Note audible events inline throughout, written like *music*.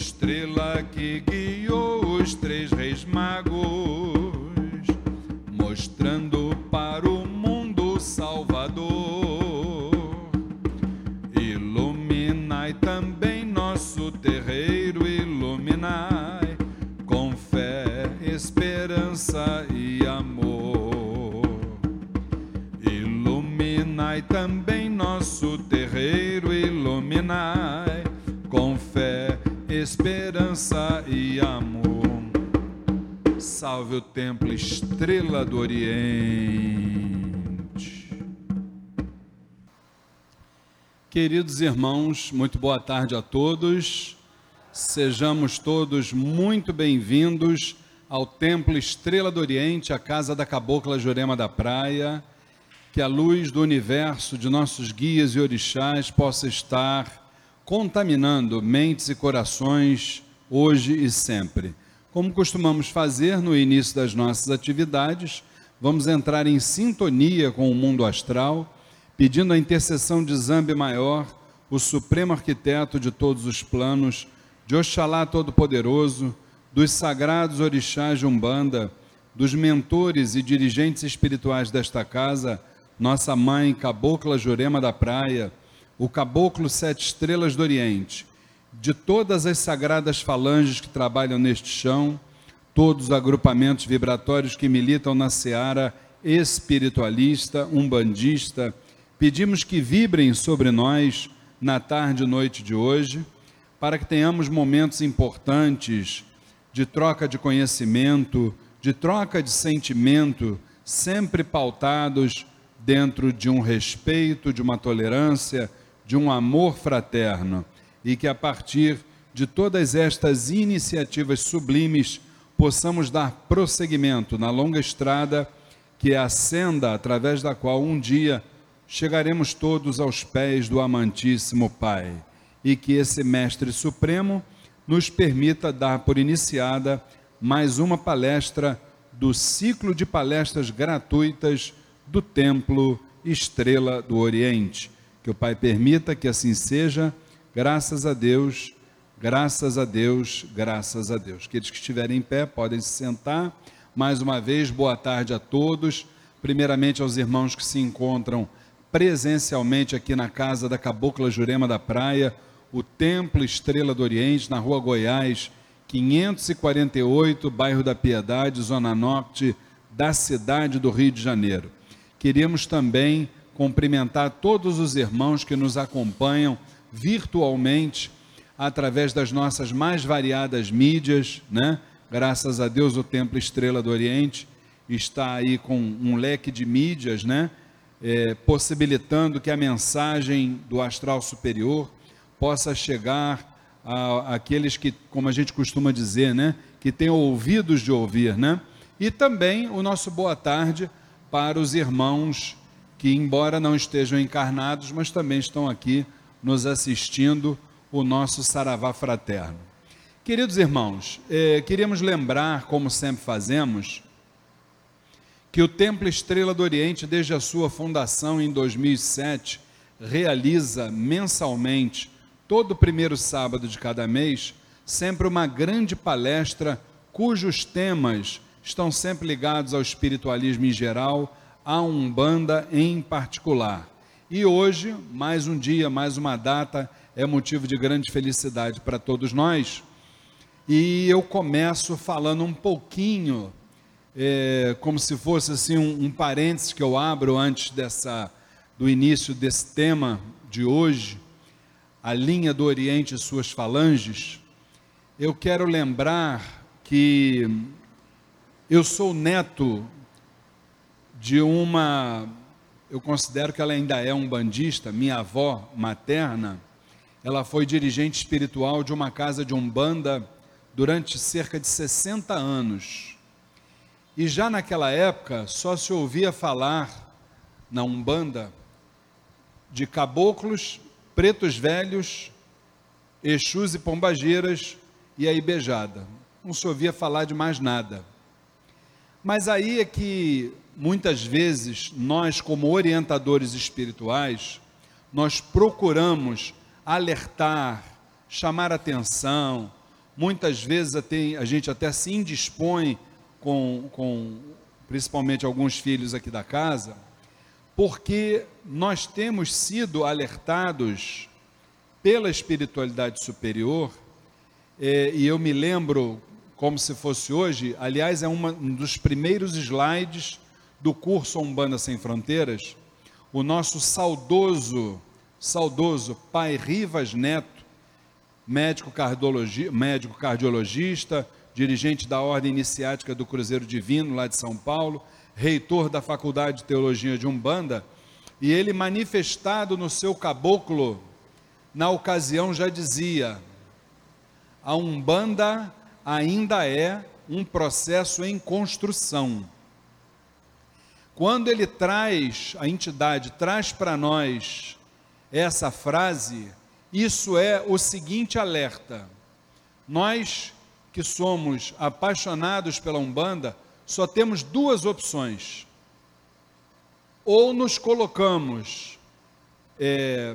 estrela que guiou os três reis magos, mostrando para o mundo Salvador. Iluminai também nosso terreiro, iluminai com fé, esperança e amor. Iluminai também nosso terreiro, iluminai esperança e amor. Salve o templo Estrela do Oriente. Queridos irmãos, muito boa tarde a todos. Sejamos todos muito bem-vindos ao Templo Estrela do Oriente, a casa da Cabocla Jurema da Praia. Que a luz do universo de nossos guias e orixás possa estar contaminando mentes e corações hoje e sempre. Como costumamos fazer no início das nossas atividades, vamos entrar em sintonia com o mundo astral, pedindo a intercessão de Zambi Maior, o supremo arquiteto de todos os planos, de Oxalá Todo-Poderoso, dos sagrados orixás de Umbanda, dos mentores e dirigentes espirituais desta casa, nossa mãe Cabocla Jurema da Praia, o Caboclo Sete Estrelas do Oriente, de todas as sagradas falanges que trabalham neste chão, todos os agrupamentos vibratórios que militam na seara espiritualista, umbandista, pedimos que vibrem sobre nós na tarde e noite de hoje, para que tenhamos momentos importantes de troca de conhecimento, de troca de sentimento, sempre pautados dentro de um respeito, de uma tolerância, de um amor fraterno e que a partir de todas estas iniciativas sublimes possamos dar prosseguimento na longa estrada que é a senda através da qual um dia chegaremos todos aos pés do amantíssimo Pai e que esse mestre supremo nos permita dar por iniciada mais uma palestra do ciclo de palestras gratuitas do Templo Estrela do Oriente que o Pai permita que assim seja, graças a Deus, graças a Deus, graças a Deus. Aqueles que estiverem em pé podem se sentar. Mais uma vez, boa tarde a todos. Primeiramente aos irmãos que se encontram presencialmente aqui na casa da Cabocla Jurema da Praia, o Templo Estrela do Oriente, na rua Goiás, 548, bairro da Piedade, zona norte da cidade do Rio de Janeiro. Queríamos também cumprimentar todos os irmãos que nos acompanham virtualmente através das nossas mais variadas mídias, né? Graças a Deus o Templo Estrela do Oriente está aí com um leque de mídias, né? É, possibilitando que a mensagem do astral superior possa chegar a, aqueles que, como a gente costuma dizer, né? Que têm ouvidos de ouvir, né? E também o nosso boa tarde para os irmãos que, embora não estejam encarnados, mas também estão aqui nos assistindo o nosso Saravá fraterno. Queridos irmãos, eh, queríamos lembrar, como sempre fazemos, que o Templo Estrela do Oriente, desde a sua fundação em 2007, realiza mensalmente, todo primeiro sábado de cada mês, sempre uma grande palestra cujos temas estão sempre ligados ao espiritualismo em geral a Umbanda em particular. E hoje, mais um dia, mais uma data, é motivo de grande felicidade para todos nós. E eu começo falando um pouquinho, é, como se fosse assim um, um parênteses que eu abro antes dessa, do início desse tema de hoje, a linha do Oriente e suas falanges. Eu quero lembrar que eu sou neto de uma, eu considero que ela ainda é um bandista, minha avó materna, ela foi dirigente espiritual de uma casa de umbanda durante cerca de 60 anos. E já naquela época só se ouvia falar na umbanda de caboclos, pretos velhos, exus e pombageiras e a ibejada. Não se ouvia falar de mais nada. Mas aí é que muitas vezes nós como orientadores espirituais, nós procuramos alertar, chamar atenção, muitas vezes a gente até se indispõe com, com principalmente alguns filhos aqui da casa, porque nós temos sido alertados pela espiritualidade superior, é, e eu me lembro como se fosse hoje, aliás, é uma, um dos primeiros slides do curso Umbanda Sem Fronteiras, o nosso saudoso, saudoso pai Rivas Neto, médico, cardiologi, médico cardiologista, dirigente da Ordem Iniciática do Cruzeiro Divino, lá de São Paulo, reitor da Faculdade de Teologia de Umbanda, e ele manifestado no seu caboclo, na ocasião já dizia: a Umbanda ainda é um processo em construção. Quando ele traz, a entidade traz para nós essa frase, isso é o seguinte alerta. Nós que somos apaixonados pela Umbanda, só temos duas opções. Ou nos colocamos é,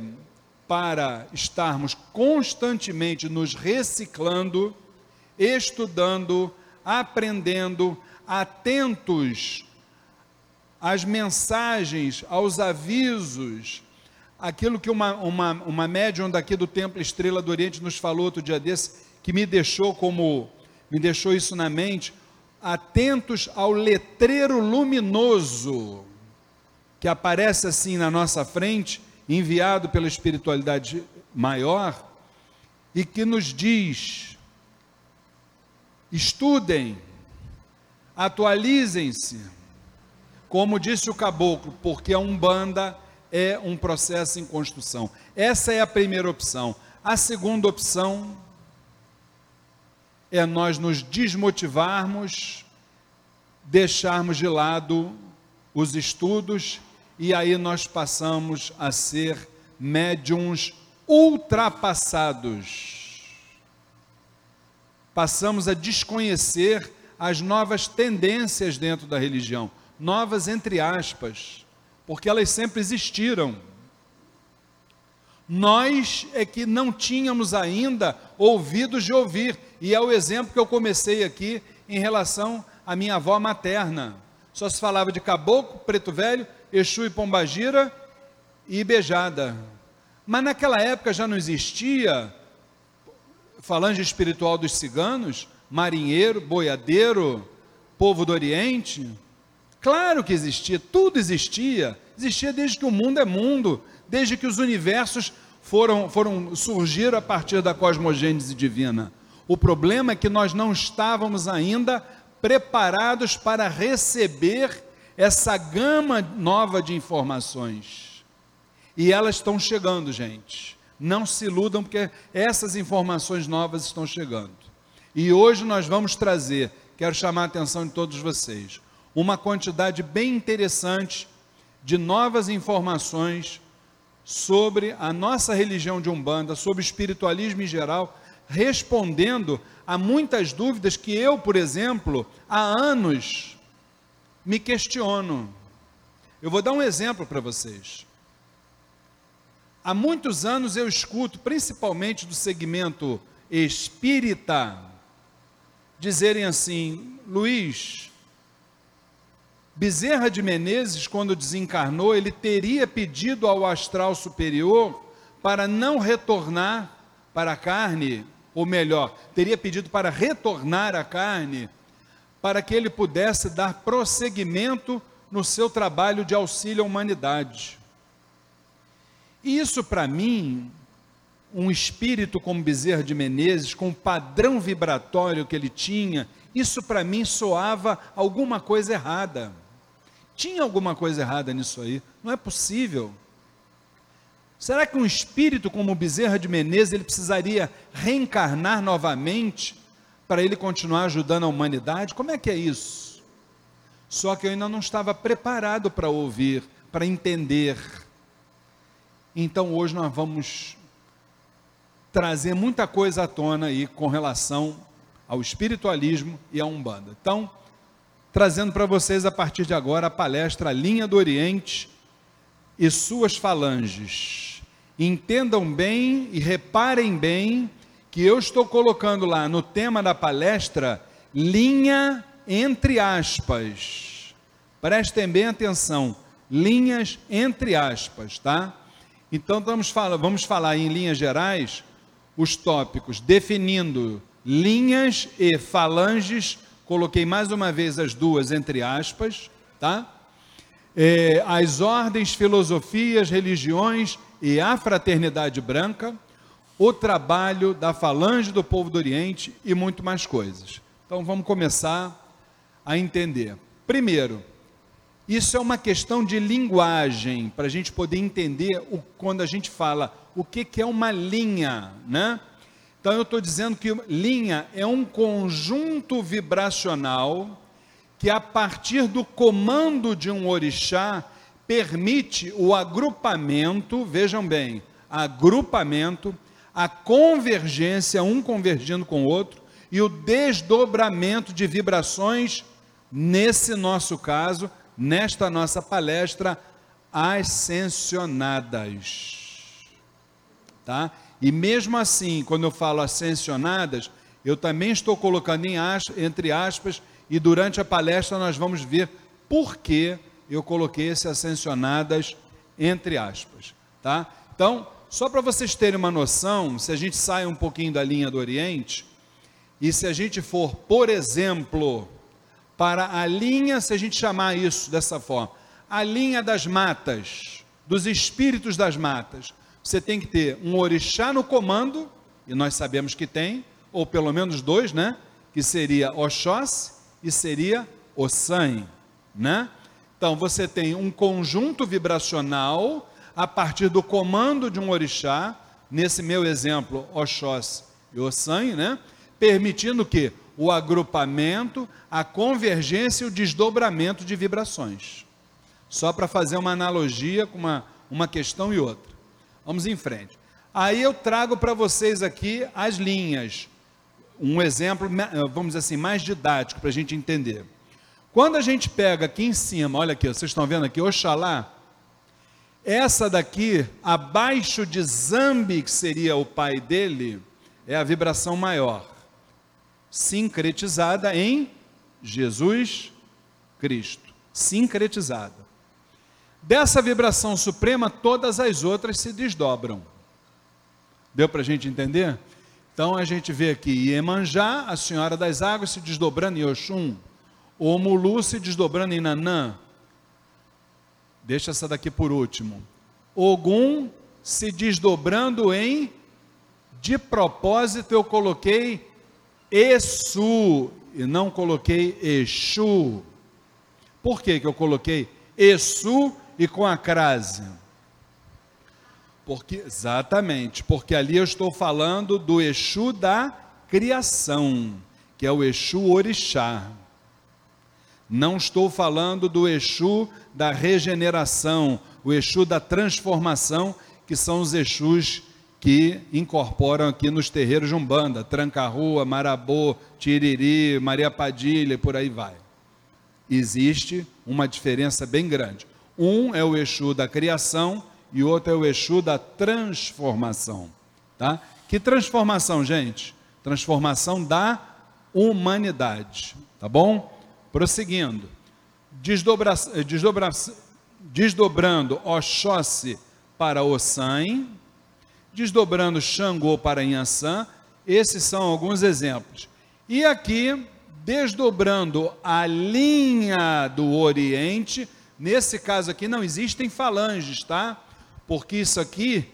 para estarmos constantemente nos reciclando, estudando, aprendendo, atentos às mensagens, aos avisos, aquilo que uma, uma, uma médium daqui do Templo Estrela do Oriente nos falou outro dia desse, que me deixou como, me deixou isso na mente, atentos ao letreiro luminoso que aparece assim na nossa frente, enviado pela espiritualidade maior, e que nos diz estudem, atualizem-se. Como disse o caboclo, porque a Umbanda é um processo em construção. Essa é a primeira opção. A segunda opção é nós nos desmotivarmos, deixarmos de lado os estudos e aí nós passamos a ser médiums ultrapassados passamos a desconhecer as novas tendências dentro da religião, novas entre aspas, porque elas sempre existiram. Nós é que não tínhamos ainda ouvidos de ouvir, e é o exemplo que eu comecei aqui em relação à minha avó materna. Só se falava de caboclo, preto velho, Exu e pombagira e beijada. Mas naquela época já não existia falange espiritual dos ciganos, marinheiro, boiadeiro, povo do Oriente? Claro que existia, tudo existia. Existia desde que o mundo é mundo, desde que os universos foram, foram surgir a partir da cosmogênese divina. O problema é que nós não estávamos ainda preparados para receber essa gama nova de informações. E elas estão chegando, gente. Não se iludam, porque essas informações novas estão chegando. E hoje nós vamos trazer, quero chamar a atenção de todos vocês, uma quantidade bem interessante de novas informações sobre a nossa religião de Umbanda, sobre espiritualismo em geral, respondendo a muitas dúvidas que eu, por exemplo, há anos me questiono. Eu vou dar um exemplo para vocês. Há muitos anos eu escuto, principalmente do segmento espírita, dizerem assim: Luiz, Bezerra de Menezes, quando desencarnou, ele teria pedido ao astral superior para não retornar para a carne, ou melhor, teria pedido para retornar à carne, para que ele pudesse dar prosseguimento no seu trabalho de auxílio à humanidade. E isso para mim, um espírito como Bezerra de Menezes, com o padrão vibratório que ele tinha, isso para mim soava alguma coisa errada. Tinha alguma coisa errada nisso aí, não é possível. Será que um espírito como Bezerra de Menezes, ele precisaria reencarnar novamente para ele continuar ajudando a humanidade? Como é que é isso? Só que eu ainda não estava preparado para ouvir, para entender. Então hoje nós vamos trazer muita coisa à tona aí com relação ao espiritualismo e à Umbanda. Então, trazendo para vocês a partir de agora a palestra Linha do Oriente e suas falanges. Entendam bem e reparem bem que eu estou colocando lá no tema da palestra, linha entre aspas. Prestem bem atenção, linhas entre aspas, tá? Então vamos falar, vamos falar em linhas gerais os tópicos definindo linhas e falanges, coloquei mais uma vez as duas entre aspas, tá? É, as ordens, filosofias, religiões e a fraternidade branca, o trabalho da falange do povo do Oriente e muito mais coisas. Então vamos começar a entender. Primeiro, isso é uma questão de linguagem, para a gente poder entender o, quando a gente fala o que, que é uma linha, né? Então eu estou dizendo que linha é um conjunto vibracional que a partir do comando de um orixá permite o agrupamento, vejam bem, agrupamento, a convergência, um convergindo com o outro, e o desdobramento de vibrações, nesse nosso caso, nesta nossa palestra, ascensionadas. Tá? E mesmo assim, quando eu falo ascensionadas, eu também estou colocando aspas, entre aspas, e durante a palestra nós vamos ver por que eu coloquei esse ascensionadas entre aspas, tá? Então, só para vocês terem uma noção, se a gente sai um pouquinho da linha do Oriente, e se a gente for, por exemplo, para a linha, se a gente chamar isso dessa forma, a linha das matas, dos espíritos das matas, você tem que ter um orixá no comando, e nós sabemos que tem, ou pelo menos dois, né? Que seria Oxóssi e seria Ossan, né? Então você tem um conjunto vibracional a partir do comando de um orixá, nesse meu exemplo, Oxóssi e Ossan, né? Permitindo que o agrupamento, a convergência e o desdobramento de vibrações. Só para fazer uma analogia com uma, uma questão e outra. Vamos em frente. Aí eu trago para vocês aqui as linhas. Um exemplo, vamos dizer assim, mais didático para a gente entender. Quando a gente pega aqui em cima, olha aqui, vocês estão vendo aqui, Oxalá, essa daqui, abaixo de Zambi, que seria o pai dele, é a vibração maior, sincretizada em Jesus Cristo. Sincretizada. Dessa vibração suprema, todas as outras se desdobram. Deu para a gente entender? Então a gente vê aqui Iemanjá, a Senhora das Águas, se desdobrando em Oxum. Omulu se desdobrando em Nanã. Deixa essa daqui por último. Ogum se desdobrando em. De propósito eu coloquei Exu e não coloquei Exu. Por que, que eu coloquei Exu e com a crase? Porque, exatamente, porque ali eu estou falando do Exu da criação, que é o Exu Orixá. Não estou falando do Exu da regeneração, o Exu da transformação, que são os Exus que incorporam aqui nos terreiros de Umbanda, Tranca-Rua, Marabô, Tiriri, Maria Padilha por aí vai. Existe uma diferença bem grande. Um é o Exu da criação e o outro é o Exu da transformação. Tá? Que transformação, gente? Transformação da humanidade. Tá bom? Prosseguindo. Desdobra, desdobra, desdobrando Oxóssi para Ossan, desdobrando Xangô para Inhaçã, esses são alguns exemplos. E aqui, desdobrando a linha do Oriente, Nesse caso aqui não existem falanges, tá? Porque isso aqui,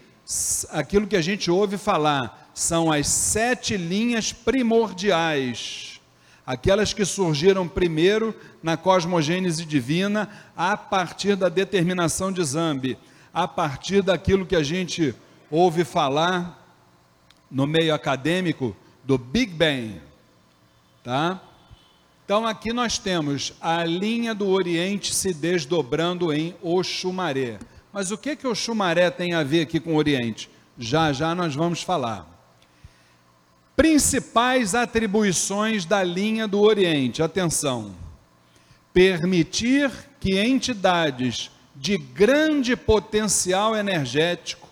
aquilo que a gente ouve falar, são as sete linhas primordiais, aquelas que surgiram primeiro na cosmogênese divina, a partir da determinação de Zambi, a partir daquilo que a gente ouve falar no meio acadêmico do Big Bang, tá? Então aqui nós temos a linha do Oriente se desdobrando em Oxumaré. Mas o que que Oxumaré tem a ver aqui com o Oriente? Já já nós vamos falar. Principais atribuições da linha do Oriente. Atenção. Permitir que entidades de grande potencial energético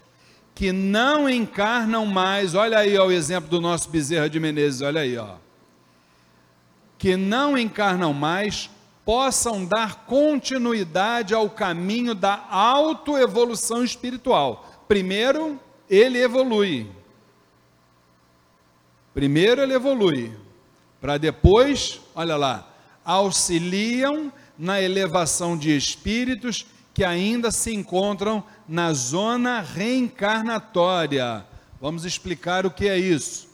que não encarnam mais, olha aí ó, o exemplo do nosso Bezerra de Menezes, olha aí, ó. Que não encarnam mais, possam dar continuidade ao caminho da autoevolução espiritual. Primeiro, ele evolui. Primeiro ele evolui, para depois, olha lá, auxiliam na elevação de espíritos que ainda se encontram na zona reencarnatória. Vamos explicar o que é isso.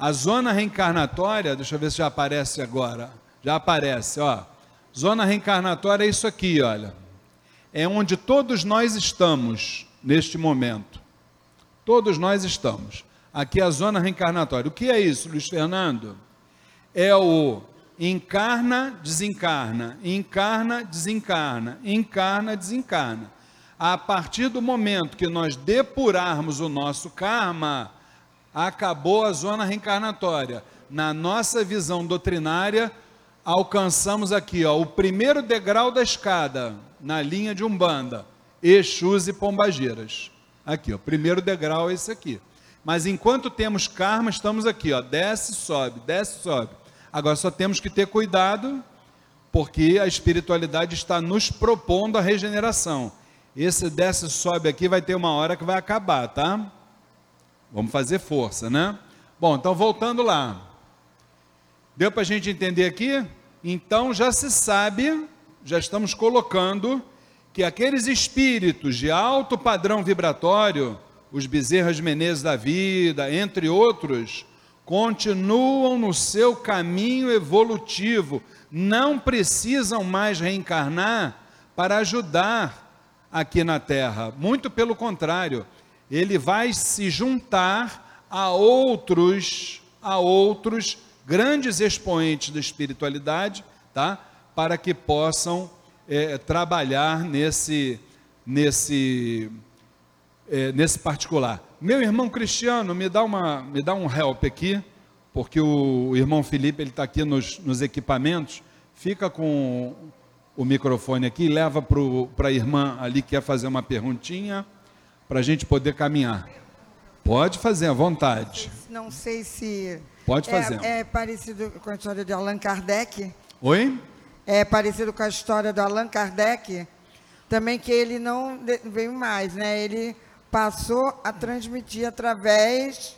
A zona reencarnatória, deixa eu ver se já aparece agora. Já aparece, ó. Zona reencarnatória é isso aqui, olha. É onde todos nós estamos neste momento. Todos nós estamos. Aqui é a zona reencarnatória. O que é isso, Luiz Fernando? É o encarna, desencarna, encarna, desencarna, encarna, desencarna. A partir do momento que nós depurarmos o nosso karma, acabou a zona reencarnatória. Na nossa visão doutrinária, alcançamos aqui ó, o primeiro degrau da escada, na linha de Umbanda, Exus e Pombagiras. Aqui, o primeiro degrau é esse aqui. Mas enquanto temos karma, estamos aqui, ó, desce, sobe, desce, sobe. Agora só temos que ter cuidado, porque a espiritualidade está nos propondo a regeneração. Esse desce sobe aqui vai ter uma hora que vai acabar, tá? Vamos fazer força, né? Bom, então voltando lá. Deu para a gente entender aqui? Então já se sabe, já estamos colocando que aqueles espíritos de alto padrão vibratório, os bezerras Menezes da vida, entre outros, continuam no seu caminho evolutivo, não precisam mais reencarnar para ajudar aqui na Terra. Muito pelo contrário, ele vai se juntar a outros, a outros grandes expoentes da espiritualidade, tá? Para que possam é, trabalhar nesse, nesse, é, nesse particular. Meu irmão Cristiano, me dá, uma, me dá um help aqui, porque o, irmão Felipe ele está aqui nos, nos equipamentos. Fica com o microfone aqui, leva para a irmã ali que quer fazer uma perguntinha, para a gente poder caminhar. Pode fazer à vontade. Não sei se. Pode fazer. É, é parecido com a história de Allan Kardec. Oi? É parecido com a história do Allan Kardec. Também que ele não veio mais, né? Ele passou a transmitir através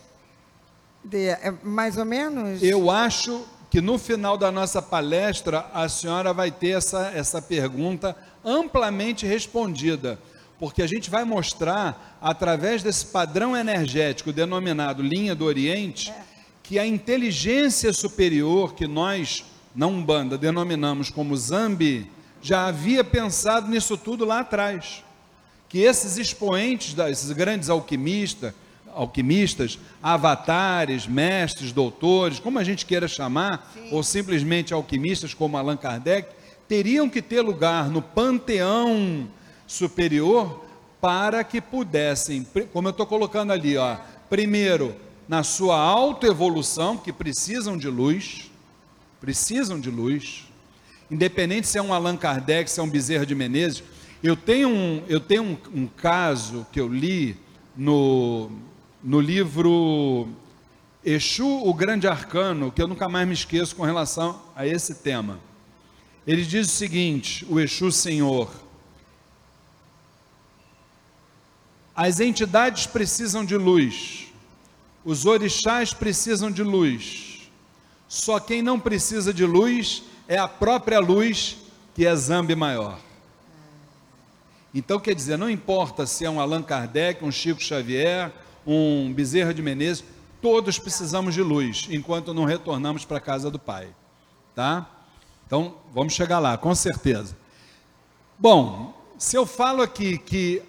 de, é, mais ou menos? Eu acho que no final da nossa palestra a senhora vai ter essa, essa pergunta amplamente respondida, porque a gente vai mostrar, através desse padrão energético denominado linha do Oriente, é. que a inteligência superior que nós, na Umbanda, denominamos como Zambi, já havia pensado nisso tudo lá atrás que esses expoentes, esses grandes alquimistas, alquimistas, avatares, mestres, doutores, como a gente queira chamar, Sim. ou simplesmente alquimistas como Allan Kardec, teriam que ter lugar no panteão superior para que pudessem, como eu estou colocando ali, ó, primeiro, na sua autoevolução, que precisam de luz, precisam de luz, independente se é um Allan Kardec, se é um Bezerra de Menezes, eu tenho um, eu tenho um, um caso que eu li no, no livro Exu, o Grande Arcano, que eu nunca mais me esqueço com relação a esse tema. Ele diz o seguinte: o Exu Senhor. As entidades precisam de luz, os orixás precisam de luz, só quem não precisa de luz é a própria luz, que é Zambi maior. Então, quer dizer, não importa se é um Allan Kardec, um Chico Xavier, um Bezerra de Menezes, todos precisamos de luz, enquanto não retornamos para a casa do Pai. Tá? Então, vamos chegar lá, com certeza. Bom, se eu falo aqui que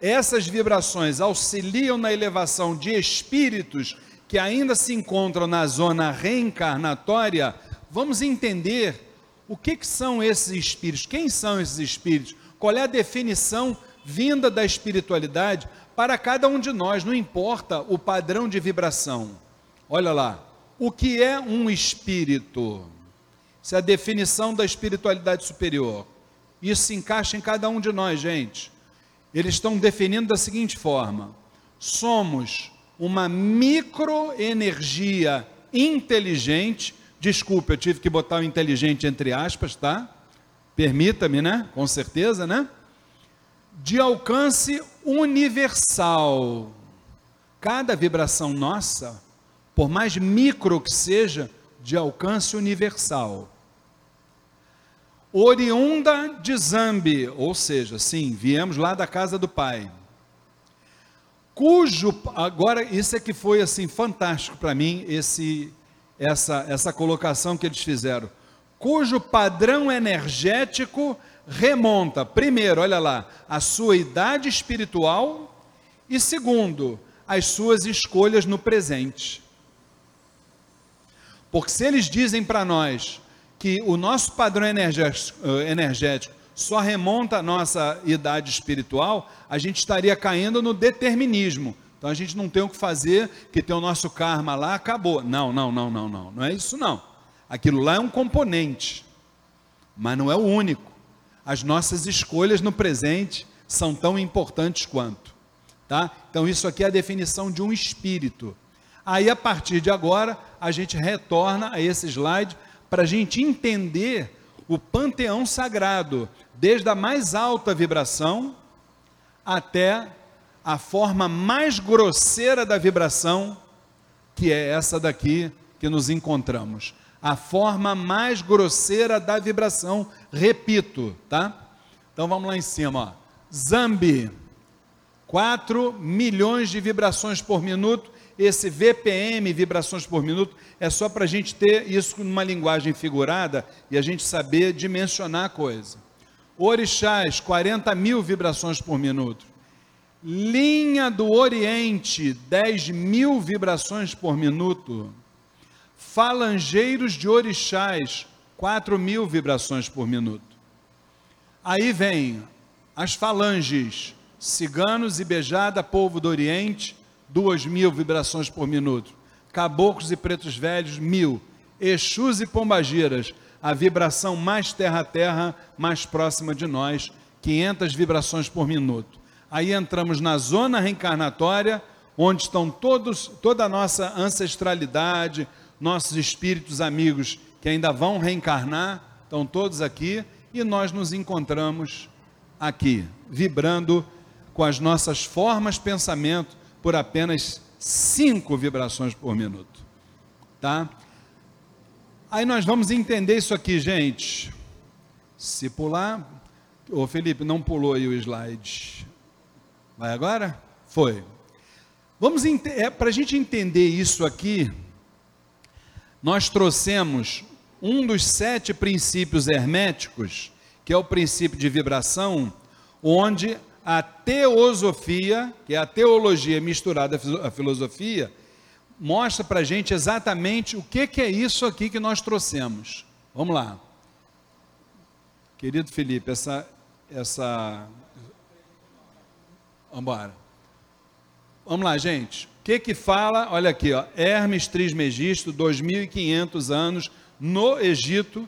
essas vibrações auxiliam na elevação de espíritos que ainda se encontram na zona reencarnatória, vamos entender o que, que são esses espíritos? Quem são esses espíritos? Qual é a definição vinda da espiritualidade para cada um de nós? Não importa o padrão de vibração. Olha lá, o que é um espírito? Isso é a definição da espiritualidade superior. Isso se encaixa em cada um de nós, gente. Eles estão definindo da seguinte forma: somos uma microenergia inteligente. Desculpe, eu tive que botar o inteligente entre aspas, tá? Permita-me, né? Com certeza, né? De alcance universal. Cada vibração nossa, por mais micro que seja, de alcance universal. Oriunda de Zambi, ou seja, sim, viemos lá da casa do Pai. Cujo, agora isso é que foi assim fantástico para mim esse essa essa colocação que eles fizeram. Cujo padrão energético remonta, primeiro, olha lá, a sua idade espiritual e segundo, as suas escolhas no presente. Porque se eles dizem para nós que o nosso padrão energético, eh, energético só remonta à nossa idade espiritual, a gente estaria caindo no determinismo. Então a gente não tem o que fazer, que tem o nosso karma lá, acabou. Não, não, não, não, não. Não é isso não. Aquilo lá é um componente, mas não é o único. As nossas escolhas no presente são tão importantes quanto. Tá? Então isso aqui é a definição de um espírito. Aí a partir de agora, a gente retorna a esse slide para a gente entender o panteão sagrado, desde a mais alta vibração até a forma mais grosseira da vibração, que é essa daqui que nos encontramos. A forma mais grosseira da vibração, repito, tá? Então vamos lá em cima, ó. Zambi, 4 milhões de vibrações por minuto esse VPM, vibrações por minuto, é só para a gente ter isso numa linguagem figurada e a gente saber dimensionar a coisa. Orixás, 40 mil vibrações por minuto. Linha do Oriente, 10 mil vibrações por minuto. Falangeiros de Orixás, 4 mil vibrações por minuto. Aí vem as falanges, ciganos e beijada, povo do Oriente, duas mil vibrações por minuto. Caboclos e pretos velhos, mil. Exus e pombagiras, a vibração mais terra-terra, mais próxima de nós, 500 vibrações por minuto. Aí entramos na zona reencarnatória, onde estão todos, toda a nossa ancestralidade, nossos espíritos amigos que ainda vão reencarnar, estão todos aqui, e nós nos encontramos aqui, vibrando com as nossas formas, pensamento, por apenas 5 vibrações por minuto. Tá? Aí nós vamos entender isso aqui, gente. Se pular, ô Felipe, não pulou aí o slide. Vai agora? Foi. Vamos é, para a gente entender isso aqui, nós trouxemos um dos sete princípios herméticos, que é o princípio de vibração, onde a teosofia, que é a teologia misturada à filosofia, mostra para a gente exatamente o que, que é isso aqui que nós trouxemos. Vamos lá. Querido Felipe, essa. essa... Vamos embora. Vamos lá, gente. O que que fala? Olha aqui, ó, Hermes Trismegisto, 2500 anos no Egito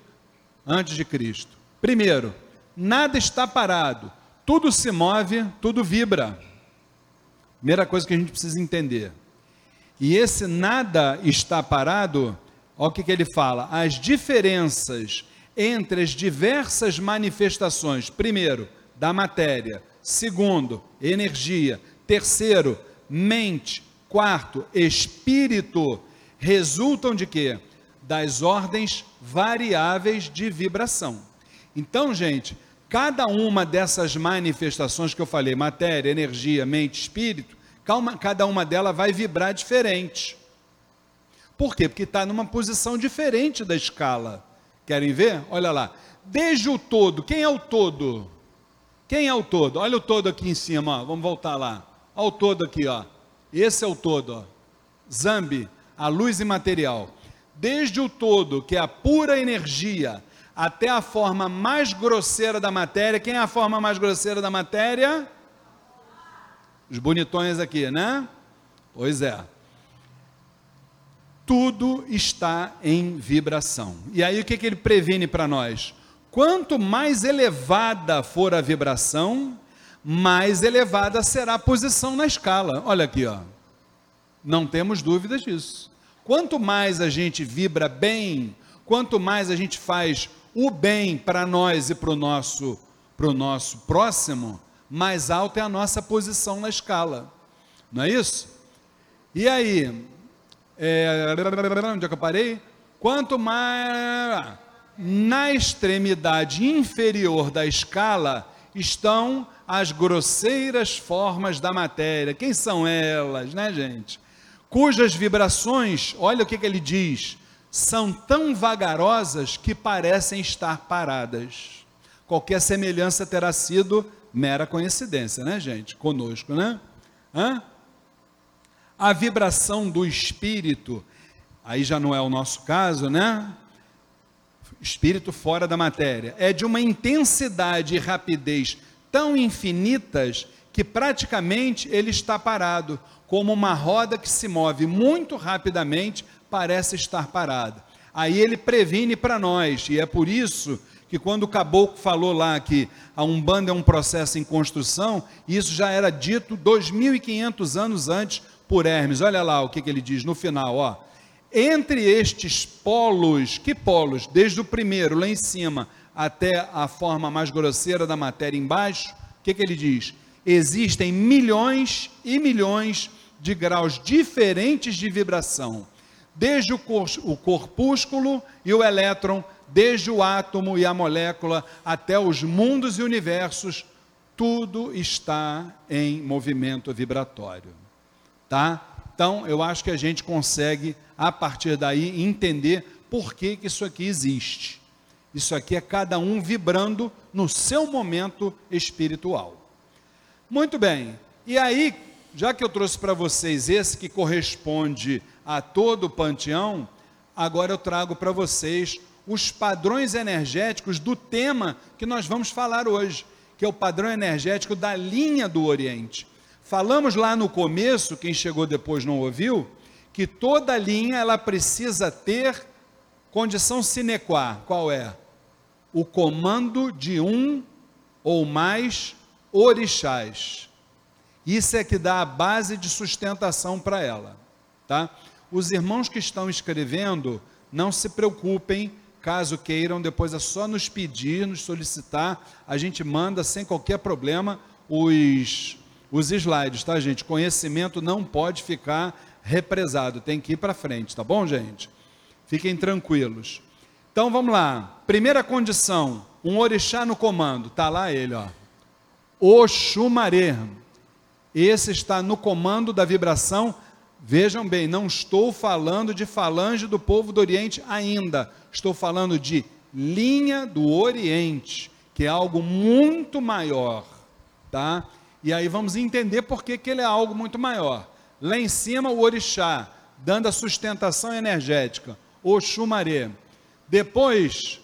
antes de Cristo. Primeiro, nada está parado tudo se move, tudo vibra. Primeira coisa que a gente precisa entender. E esse nada está parado, olha o que, que ele fala: as diferenças entre as diversas manifestações, primeiro, da matéria, segundo, energia, terceiro, mente, quarto, espírito, resultam de quê? Das ordens variáveis de vibração. Então, gente, Cada uma dessas manifestações que eu falei, matéria, energia, mente, espírito, cada uma delas vai vibrar diferente. Por quê? Porque está numa posição diferente da escala. Querem ver? Olha lá. Desde o todo, quem é o todo? Quem é o todo? Olha o todo aqui em cima, ó. vamos voltar lá. Olha o todo aqui, ó. Esse é o todo, ó. Zambi, a luz imaterial. Desde o todo, que é a pura energia, até a forma mais grosseira da matéria. Quem é a forma mais grosseira da matéria? Os bonitões aqui, né? Pois é. Tudo está em vibração. E aí o que, que ele previne para nós? Quanto mais elevada for a vibração, mais elevada será a posição na escala. Olha aqui, ó. Não temos dúvidas disso. Quanto mais a gente vibra bem, quanto mais a gente faz o bem para nós e para o nosso, pro nosso próximo, mais alta é a nossa posição na escala. Não é isso? E aí, é, onde é que eu parei? Quanto mais na extremidade inferior da escala estão as grosseiras formas da matéria. Quem são elas, né, gente? Cujas vibrações, olha o que, que ele diz, são tão vagarosas que parecem estar paradas. Qualquer semelhança terá sido mera coincidência, né, gente? Conosco, né? Hã? A vibração do espírito, aí já não é o nosso caso, né? Espírito fora da matéria, é de uma intensidade e rapidez tão infinitas que praticamente ele está parado, como uma roda que se move muito rapidamente, parece estar parada. Aí ele previne para nós, e é por isso que quando o caboclo falou lá que a Umbanda é um processo em construção, isso já era dito 2.500 anos antes por Hermes. Olha lá o que, que ele diz no final, ó. Entre estes polos, que polos? Desde o primeiro, lá em cima, até a forma mais grosseira da matéria embaixo, o que, que ele diz? Existem milhões e milhões de graus diferentes de vibração, desde o, cor, o corpúsculo e o elétron desde o átomo e a molécula até os mundos e universos, tudo está em movimento vibratório. Tá? Então, eu acho que a gente consegue, a partir daí, entender por que, que isso aqui existe. Isso aqui é cada um vibrando no seu momento espiritual. Muito bem. E aí, já que eu trouxe para vocês esse que corresponde a todo o panteão, agora eu trago para vocês os padrões energéticos do tema que nós vamos falar hoje, que é o padrão energético da linha do Oriente. Falamos lá no começo, quem chegou depois não ouviu, que toda linha ela precisa ter condição sine qua. Qual é? O comando de um ou mais orixás. Isso é que dá a base de sustentação para ela, tá? Os irmãos que estão escrevendo, não se preocupem, Caso queiram, depois é só nos pedir, nos solicitar, a gente manda sem qualquer problema os, os slides, tá, gente? Conhecimento não pode ficar represado, tem que ir para frente, tá bom, gente? Fiquem tranquilos. Então vamos lá. Primeira condição: um orixá no comando. Tá lá ele, ó. Oxumaré. Esse está no comando da vibração Vejam bem, não estou falando de falange do povo do Oriente ainda, estou falando de linha do Oriente, que é algo muito maior, tá? E aí vamos entender por que, que ele é algo muito maior. Lá em cima, o orixá, dando a sustentação energética, Oxumaré. Depois,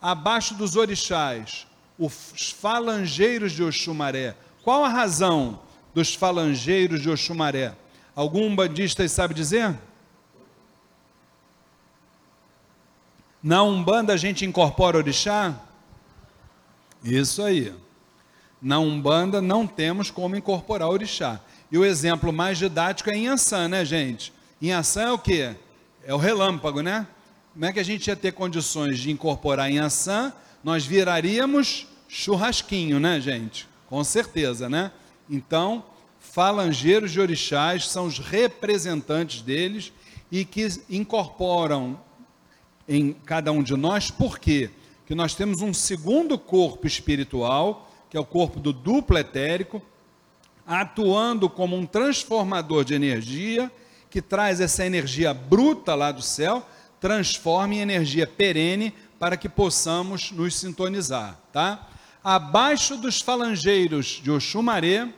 abaixo dos orixás, os falangeiros de Oxumaré. Qual a razão dos falangeiros de Oxumaré? Algum bandista sabe dizer? Na Umbanda a gente incorpora orixá? Isso aí. Na Umbanda não temos como incorporar orixá. E o exemplo mais didático é Ansan, né, gente? Ansan é o quê? É o relâmpago, né? Como é que a gente ia ter condições de incorporar em Ansan? Nós viraríamos churrasquinho, né, gente? Com certeza, né? Então, falangeiros de orixás são os representantes deles e que incorporam em cada um de nós, por quê? Que nós temos um segundo corpo espiritual, que é o corpo do duplo etérico, atuando como um transformador de energia, que traz essa energia bruta lá do céu, transforma em energia perene para que possamos nos sintonizar, tá? Abaixo dos falangeiros de Oxumaré,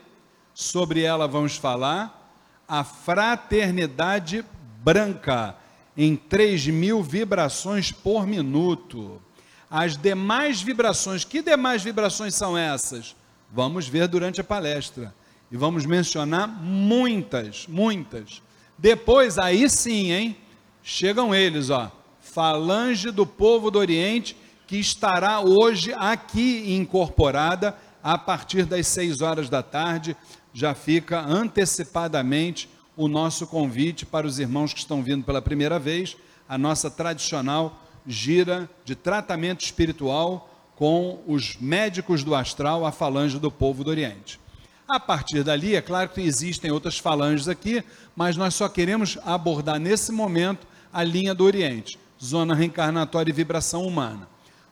sobre ela vamos falar, a fraternidade branca, em 3 mil vibrações por minuto. As demais vibrações, que demais vibrações são essas? Vamos ver durante a palestra. E vamos mencionar muitas, muitas. Depois, aí sim, hein? Chegam eles, ó. Falange do povo do Oriente, que estará hoje aqui incorporada a partir das 6 horas da tarde, já fica antecipadamente o nosso convite para os irmãos que estão vindo pela primeira vez, a nossa tradicional gira de tratamento espiritual com os médicos do astral, a falange do povo do Oriente. A partir dali, é claro que existem outras falanges aqui, mas nós só queremos abordar nesse momento a linha do Oriente, zona reencarnatória e vibração humana.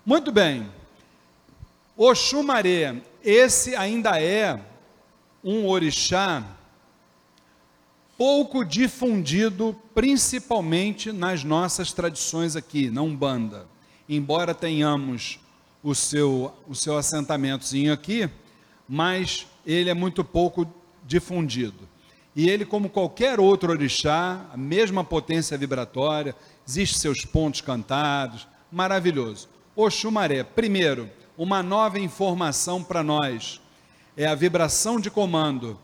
Muito bem. Oxumaré, esse ainda é um orixá pouco difundido, principalmente nas nossas tradições aqui, na Umbanda. Embora tenhamos o seu, o seu assentamentozinho aqui, mas ele é muito pouco difundido. E ele, como qualquer outro orixá, a mesma potência vibratória, existe seus pontos cantados, maravilhoso. Oxumaré, primeiro, uma nova informação para nós. É a vibração de comando,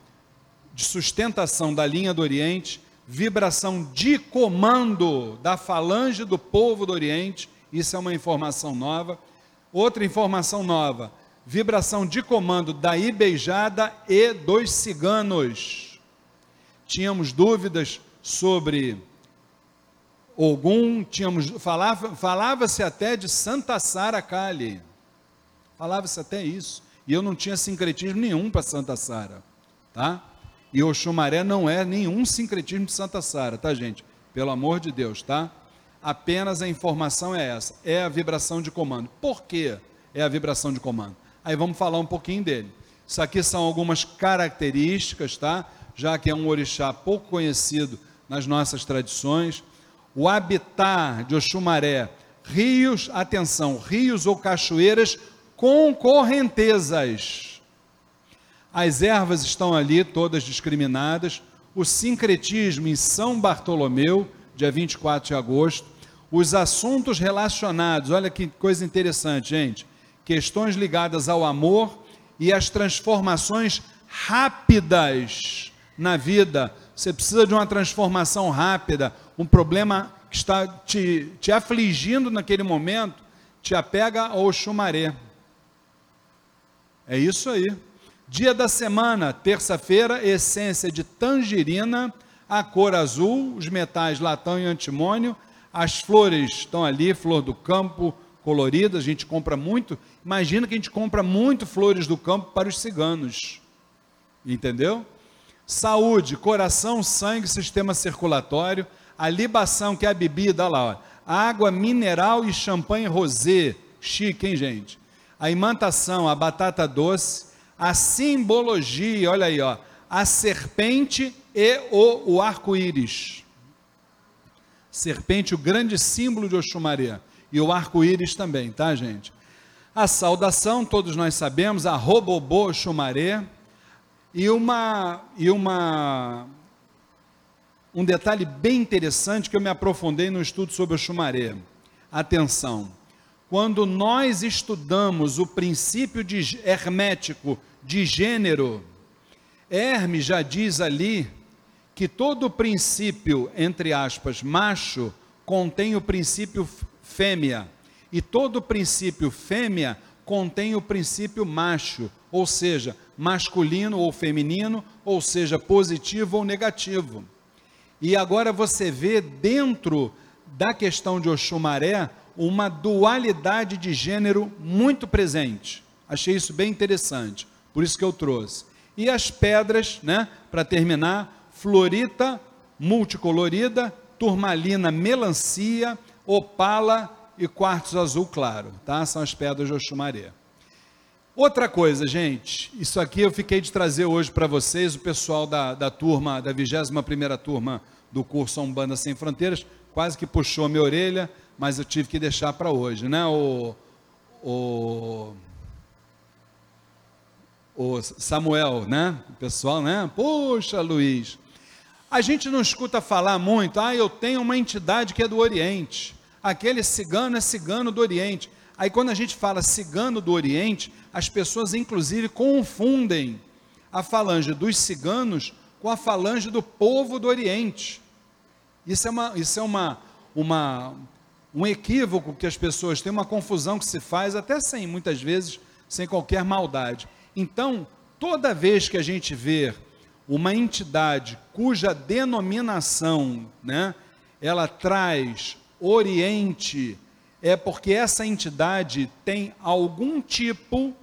de sustentação da linha do Oriente, vibração de comando da falange do povo do Oriente, isso é uma informação nova Outra informação nova: vibração de comando da Ibeijada e dos ciganos. Tínhamos dúvidas sobre Ogum, tínhamos falava falava-se até de Santa Sara Kali. Falava-se até isso. E eu não tinha sincretismo nenhum para Santa Sara, tá? E o Xumaré não é nenhum sincretismo de Santa Sara, tá, gente? Pelo amor de Deus, tá? apenas a informação é essa, é a vibração de comando. Por que é a vibração de comando? Aí vamos falar um pouquinho dele. Isso aqui são algumas características, tá? Já que é um orixá pouco conhecido nas nossas tradições. O habitat de Oxumaré, rios, atenção, rios ou cachoeiras com correntezas. As ervas estão ali, todas discriminadas. O sincretismo em São Bartolomeu, dia 24 de agosto os assuntos relacionados, olha que coisa interessante, gente. Questões ligadas ao amor e às transformações rápidas na vida. Você precisa de uma transformação rápida, um problema que está te, te afligindo naquele momento, te apega ao chumaré. É isso aí. Dia da semana, terça-feira, essência de tangerina, a cor azul, os metais latão e antimônio, as flores estão ali, flor do campo, colorida, a gente compra muito. Imagina que a gente compra muito flores do campo para os ciganos. Entendeu? Saúde, coração, sangue, sistema circulatório, a libação, que é a bebida, olha lá, água mineral e champanhe rosé, chique, hein, gente? A imantação, a batata doce, a simbologia, olha aí, ó, a serpente e o, o arco-íris serpente, o grande símbolo de Oxumaré, e o arco-íris também, tá, gente? A saudação, todos nós sabemos, a robobô Oxumaré, e uma, e uma, um detalhe bem interessante que eu me aprofundei no estudo sobre Oxumaré. Atenção, quando nós estudamos o princípio de hermético de gênero, Hermes já diz ali que todo princípio, entre aspas, macho, contém o princípio fêmea, e todo princípio fêmea contém o princípio macho, ou seja, masculino ou feminino, ou seja, positivo ou negativo. E agora você vê dentro da questão de Oxumaré uma dualidade de gênero muito presente. Achei isso bem interessante, por isso que eu trouxe. E as pedras, né, para terminar, florita multicolorida, turmalina melancia, opala e quartzo azul claro, tá? São as pedras de Oxumaré. Outra coisa, gente, isso aqui eu fiquei de trazer hoje para vocês, o pessoal da, da turma, da 21ª turma do curso Umbanda Sem Fronteiras, quase que puxou minha orelha, mas eu tive que deixar para hoje, né? O, o, o Samuel, né? O pessoal, né? Poxa, Luiz, a gente não escuta falar muito, ah, eu tenho uma entidade que é do Oriente, aquele cigano é cigano do Oriente. Aí quando a gente fala cigano do Oriente, as pessoas inclusive confundem a falange dos ciganos com a falange do povo do Oriente. Isso é, uma, isso é uma, uma, um equívoco que as pessoas têm, uma confusão que se faz, até sem, muitas vezes, sem qualquer maldade. Então, toda vez que a gente vê uma entidade cuja denominação, né, ela traz Oriente, é porque essa entidade tem algum tipo,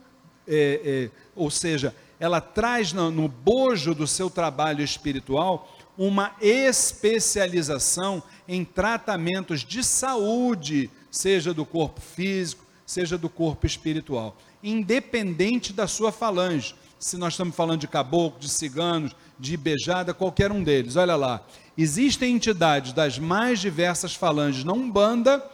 é, é, ou seja, ela traz no, no bojo do seu trabalho espiritual uma especialização em tratamentos de saúde, seja do corpo físico, seja do corpo espiritual, independente da sua falange. Se nós estamos falando de caboclo, de ciganos, de beijada, qualquer um deles. Olha lá, existem entidades das mais diversas falanges na Umbanda,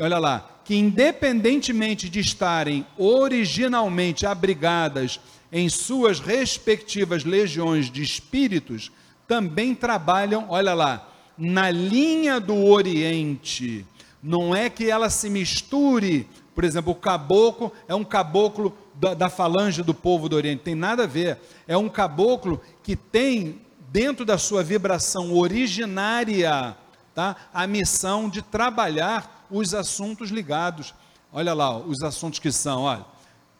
olha lá, que independentemente de estarem originalmente abrigadas em suas respectivas legiões de espíritos, também trabalham, olha lá, na linha do Oriente. Não é que ela se misture, por exemplo, o caboclo é um caboclo da, da falange do povo do Oriente, tem nada a ver. É um caboclo que tem dentro da sua vibração originária, tá? A missão de trabalhar os assuntos ligados. Olha lá, os assuntos que são, olha,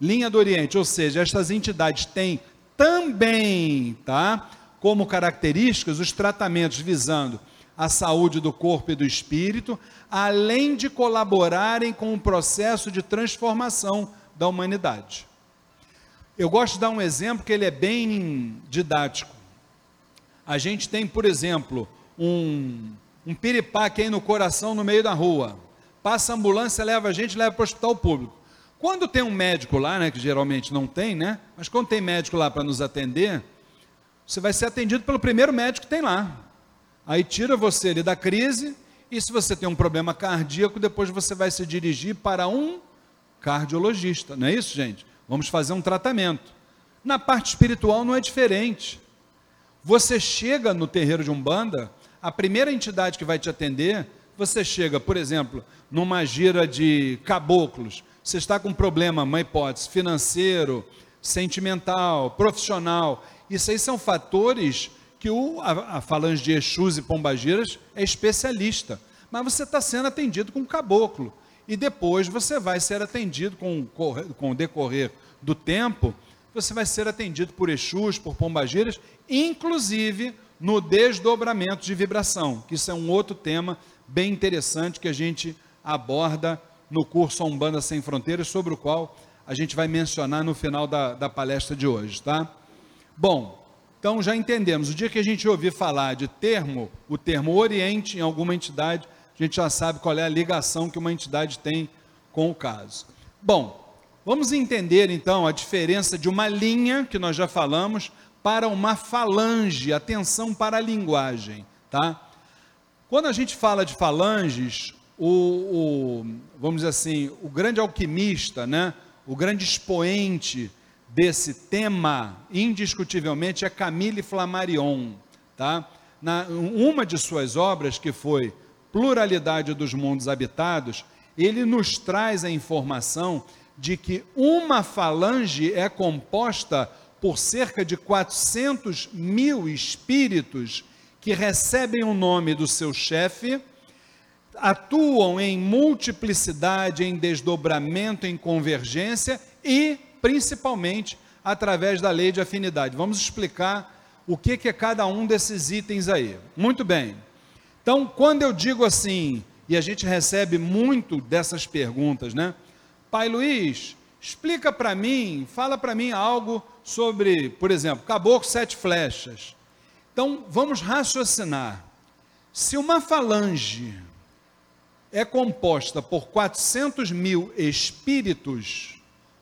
linha do Oriente, ou seja, estas entidades têm também, tá? como características os tratamentos visando a saúde do corpo e do espírito, além de colaborarem com o processo de transformação da humanidade. Eu gosto de dar um exemplo que ele é bem didático. A gente tem, por exemplo, um, um piripaque aí no coração no meio da rua. Passa a ambulância, leva a gente, leva para o hospital público. Quando tem um médico lá, né, que geralmente não tem, né? Mas quando tem médico lá para nos atender, você vai ser atendido pelo primeiro médico que tem lá. Aí tira você ali da crise, e se você tem um problema cardíaco, depois você vai se dirigir para um cardiologista. Não é isso, gente? Vamos fazer um tratamento. Na parte espiritual não é diferente. Você chega no terreiro de Umbanda, a primeira entidade que vai te atender, você chega, por exemplo, numa gira de caboclos, você está com um problema, uma hipótese financeiro, sentimental, profissional, isso aí são fatores que o, a, a falange de Exus e Pombagiras é especialista. Mas você está sendo atendido com caboclo. E depois você vai ser atendido com, com o decorrer do tempo, você vai ser atendido por Exus, por Pombagiras, inclusive no desdobramento de vibração, que isso é um outro tema bem interessante que a gente aborda no curso Umbanda Sem Fronteiras, sobre o qual a gente vai mencionar no final da, da palestra de hoje, tá? Bom, então já entendemos. O dia que a gente ouvir falar de termo, o termo Oriente em alguma entidade, a gente já sabe qual é a ligação que uma entidade tem com o caso. Bom, vamos entender então a diferença de uma linha, que nós já falamos, para uma falange. Atenção para a linguagem, tá? Quando a gente fala de falanges, o, o vamos dizer assim, o grande alquimista, né? o grande expoente desse tema, indiscutivelmente, é Camille Flammarion, tá? Na, uma de suas obras, que foi Pluralidade dos Mundos Habitados, ele nos traz a informação de que uma falange é composta por cerca de 400 mil espíritos que recebem o nome do seu chefe, atuam em multiplicidade, em desdobramento, em convergência e principalmente através da lei de afinidade. Vamos explicar o que, que é cada um desses itens aí. Muito bem. Então, quando eu digo assim, e a gente recebe muito dessas perguntas, né? Pai Luiz, explica para mim, fala para mim algo sobre, por exemplo, caboclo sete flechas. Então, vamos raciocinar. Se uma falange é composta por 400 mil espíritos,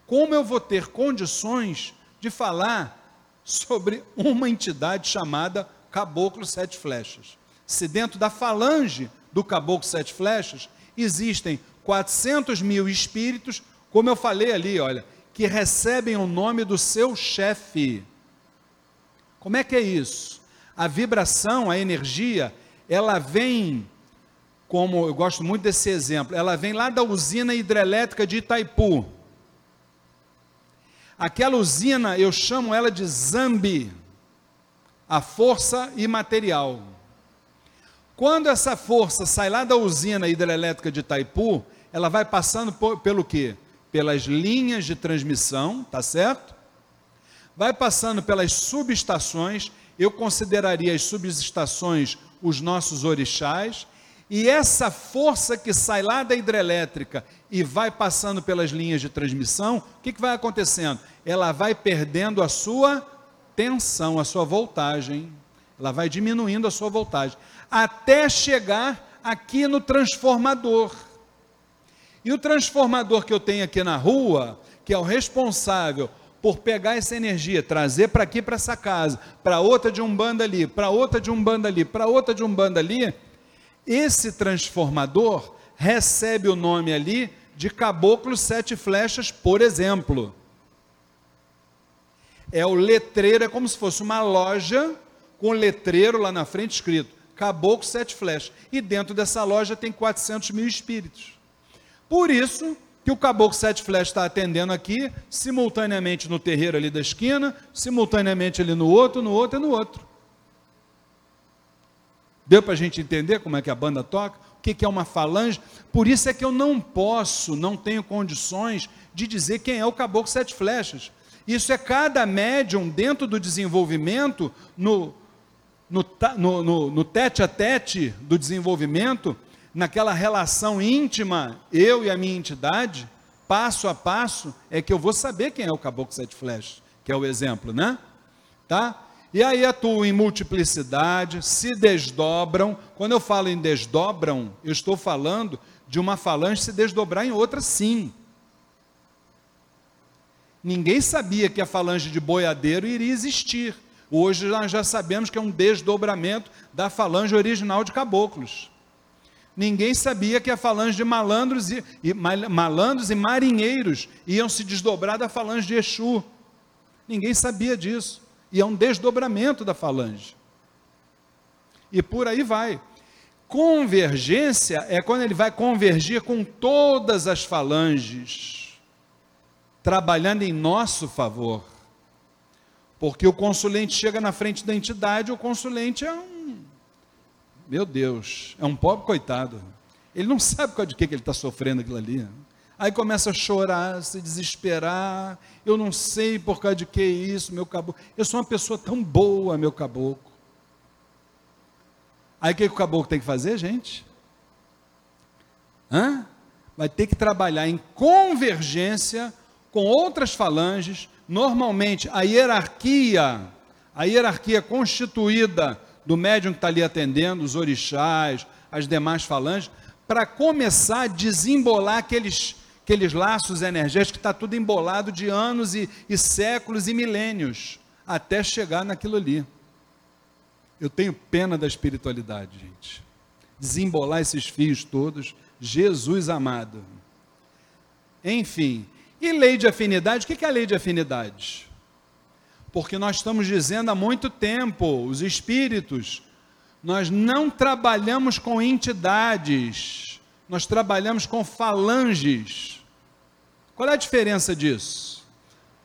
como eu vou ter condições de falar sobre uma entidade chamada Caboclo Sete Flechas? Se dentro da falange do Caboclo Sete Flechas existem 400 mil espíritos, como eu falei ali, olha, que recebem o nome do seu chefe. Como é que é isso? A vibração, a energia, ela vem, como eu gosto muito desse exemplo, ela vem lá da usina hidrelétrica de Itaipu. Aquela usina, eu chamo ela de Zambi, a força imaterial. Quando essa força sai lá da usina hidrelétrica de Itaipu, ela vai passando por, pelo quê? Pelas linhas de transmissão, tá certo? vai passando pelas subestações, eu consideraria as subestações os nossos orixás, e essa força que sai lá da hidrelétrica e vai passando pelas linhas de transmissão, o que, que vai acontecendo? Ela vai perdendo a sua tensão, a sua voltagem. Ela vai diminuindo a sua voltagem. Até chegar aqui no transformador. E o transformador que eu tenho aqui na rua, que é o responsável por pegar essa energia, trazer para aqui, para essa casa, para outra de um bando ali, para outra de um bando ali, para outra de um bando ali, esse transformador recebe o nome ali de caboclo sete flechas, por exemplo. É o letreiro, é como se fosse uma loja com letreiro lá na frente escrito caboclo sete flechas. E dentro dessa loja tem 400 mil espíritos. Por isso que o caboclo sete flechas está atendendo aqui, simultaneamente no terreiro ali da esquina, simultaneamente ali no outro, no outro e no outro. Deu para a gente entender como é que a banda toca? O que, que é uma falange? Por isso é que eu não posso, não tenho condições de dizer quem é o caboclo sete flechas. Isso é cada médium dentro do desenvolvimento, no, no, no, no, no tete a tete do desenvolvimento, naquela relação íntima, eu e a minha entidade, passo a passo, é que eu vou saber quem é o caboclo sete flechas, que é o exemplo, né? Tá? E aí atuam em multiplicidade, se desdobram. Quando eu falo em desdobram, eu estou falando de uma falange se desdobrar em outra sim. Ninguém sabia que a falange de boiadeiro iria existir. Hoje nós já sabemos que é um desdobramento da falange original de caboclos. Ninguém sabia que a falange de malandros e, e, malandros e marinheiros iam se desdobrar da falange de Exu. Ninguém sabia disso e é um desdobramento da falange. E por aí vai. Convergência é quando ele vai convergir com todas as falanges, trabalhando em nosso favor. Porque o consulente chega na frente da entidade, o consulente é um. Meu Deus, é um pobre coitado. Ele não sabe de que, que ele está sofrendo aquilo ali. Aí começa a chorar, se desesperar. Eu não sei por causa de que isso, meu caboclo. Eu sou uma pessoa tão boa, meu caboclo. Aí o que, que o caboclo tem que fazer, gente? Hã? Vai ter que trabalhar em convergência com outras falanges. Normalmente, a hierarquia, a hierarquia constituída do médium que está ali atendendo, os orixás, as demais falanges, para começar a desembolar aqueles aqueles laços energéticos está tudo embolado de anos e, e séculos e milênios, até chegar naquilo ali. Eu tenho pena da espiritualidade, gente. Desembolar esses fios todos, Jesus amado. Enfim, e lei de afinidade? O que é a lei de afinidade? Porque nós estamos dizendo há muito tempo, os espíritos, nós não trabalhamos com entidades, nós trabalhamos com falanges. Qual é a diferença disso?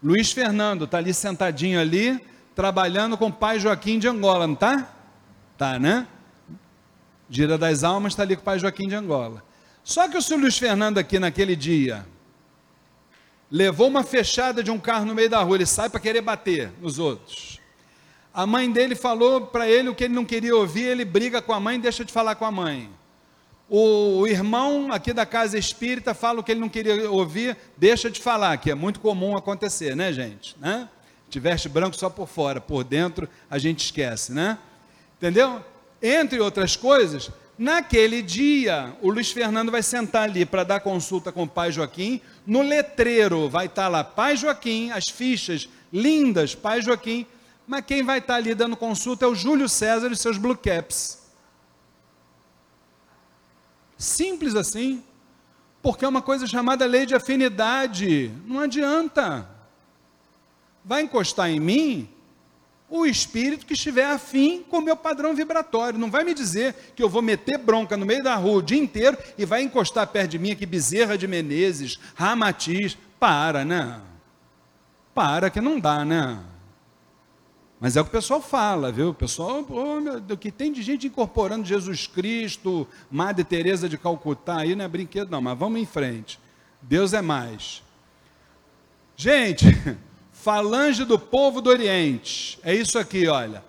Luiz Fernando está ali sentadinho ali, trabalhando com o pai Joaquim de Angola, não está? Tá, né? Gira das Almas está ali com o pai Joaquim de Angola. Só que o seu Luiz Fernando aqui naquele dia levou uma fechada de um carro no meio da rua, ele sai para querer bater nos outros. A mãe dele falou para ele o que ele não queria ouvir, ele briga com a mãe deixa de falar com a mãe. O irmão aqui da casa espírita fala o que ele não queria ouvir, deixa de falar, que é muito comum acontecer, né, gente? Né? Tiveste branco só por fora, por dentro a gente esquece, né? Entendeu? Entre outras coisas, naquele dia, o Luiz Fernando vai sentar ali para dar consulta com o pai Joaquim. No letreiro vai estar tá lá, pai Joaquim, as fichas lindas, pai Joaquim. Mas quem vai estar tá ali dando consulta é o Júlio César e seus blue caps. Simples assim. Porque é uma coisa chamada lei de afinidade. Não adianta. Vai encostar em mim o espírito que estiver afim com o meu padrão vibratório. Não vai me dizer que eu vou meter bronca no meio da rua o dia inteiro e vai encostar perto de mim aqui Bezerra de Menezes, Ramatiz. Para, né? Para que não dá, né? Mas é o que o pessoal fala, viu? O pessoal, o que tem de gente incorporando Jesus Cristo, Madre Teresa de Calcutá, aí não é brinquedo não, mas vamos em frente. Deus é mais. Gente, *laughs* Falange do povo do Oriente. É isso aqui, olha.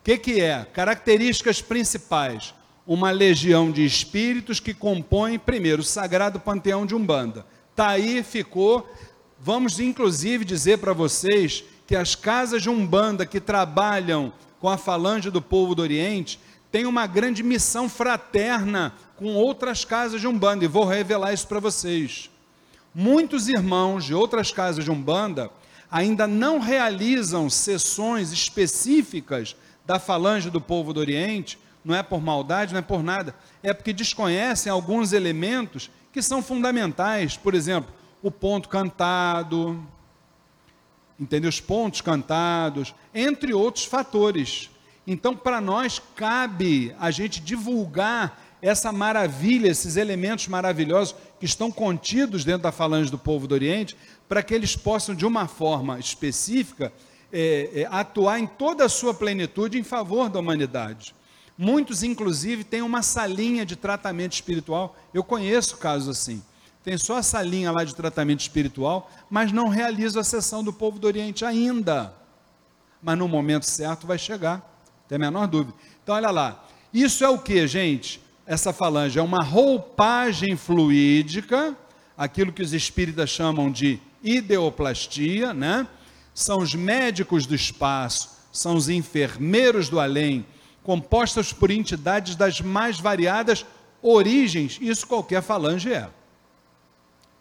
O que, que é? Características principais. Uma legião de espíritos que compõem, primeiro, o sagrado panteão de Umbanda. Está aí, ficou. Vamos, inclusive, dizer para vocês que as casas de Umbanda que trabalham com a falange do povo do Oriente têm uma grande missão fraterna com outras casas de Umbanda. E vou revelar isso para vocês. Muitos irmãos de outras casas de Umbanda ainda não realizam sessões específicas da falange do povo do Oriente, não é por maldade, não é por nada, é porque desconhecem alguns elementos que são fundamentais, por exemplo, o ponto cantado, entendeu? Os pontos cantados, entre outros fatores. Então, para nós, cabe a gente divulgar essa maravilha, esses elementos maravilhosos que estão contidos dentro da falange do povo do Oriente, para que eles possam, de uma forma específica, é, é, atuar em toda a sua plenitude em favor da humanidade. Muitos, inclusive, têm uma salinha de tratamento espiritual. Eu conheço casos assim. Tem só a salinha lá de tratamento espiritual, mas não realiza a sessão do povo do Oriente ainda. Mas no momento certo vai chegar, tem a menor dúvida. Então, olha lá. Isso é o que, gente? Essa falange é uma roupagem fluídica, aquilo que os espíritas chamam de ideoplastia, né? São os médicos do espaço, são os enfermeiros do além, compostas por entidades das mais variadas origens, isso qualquer falange é.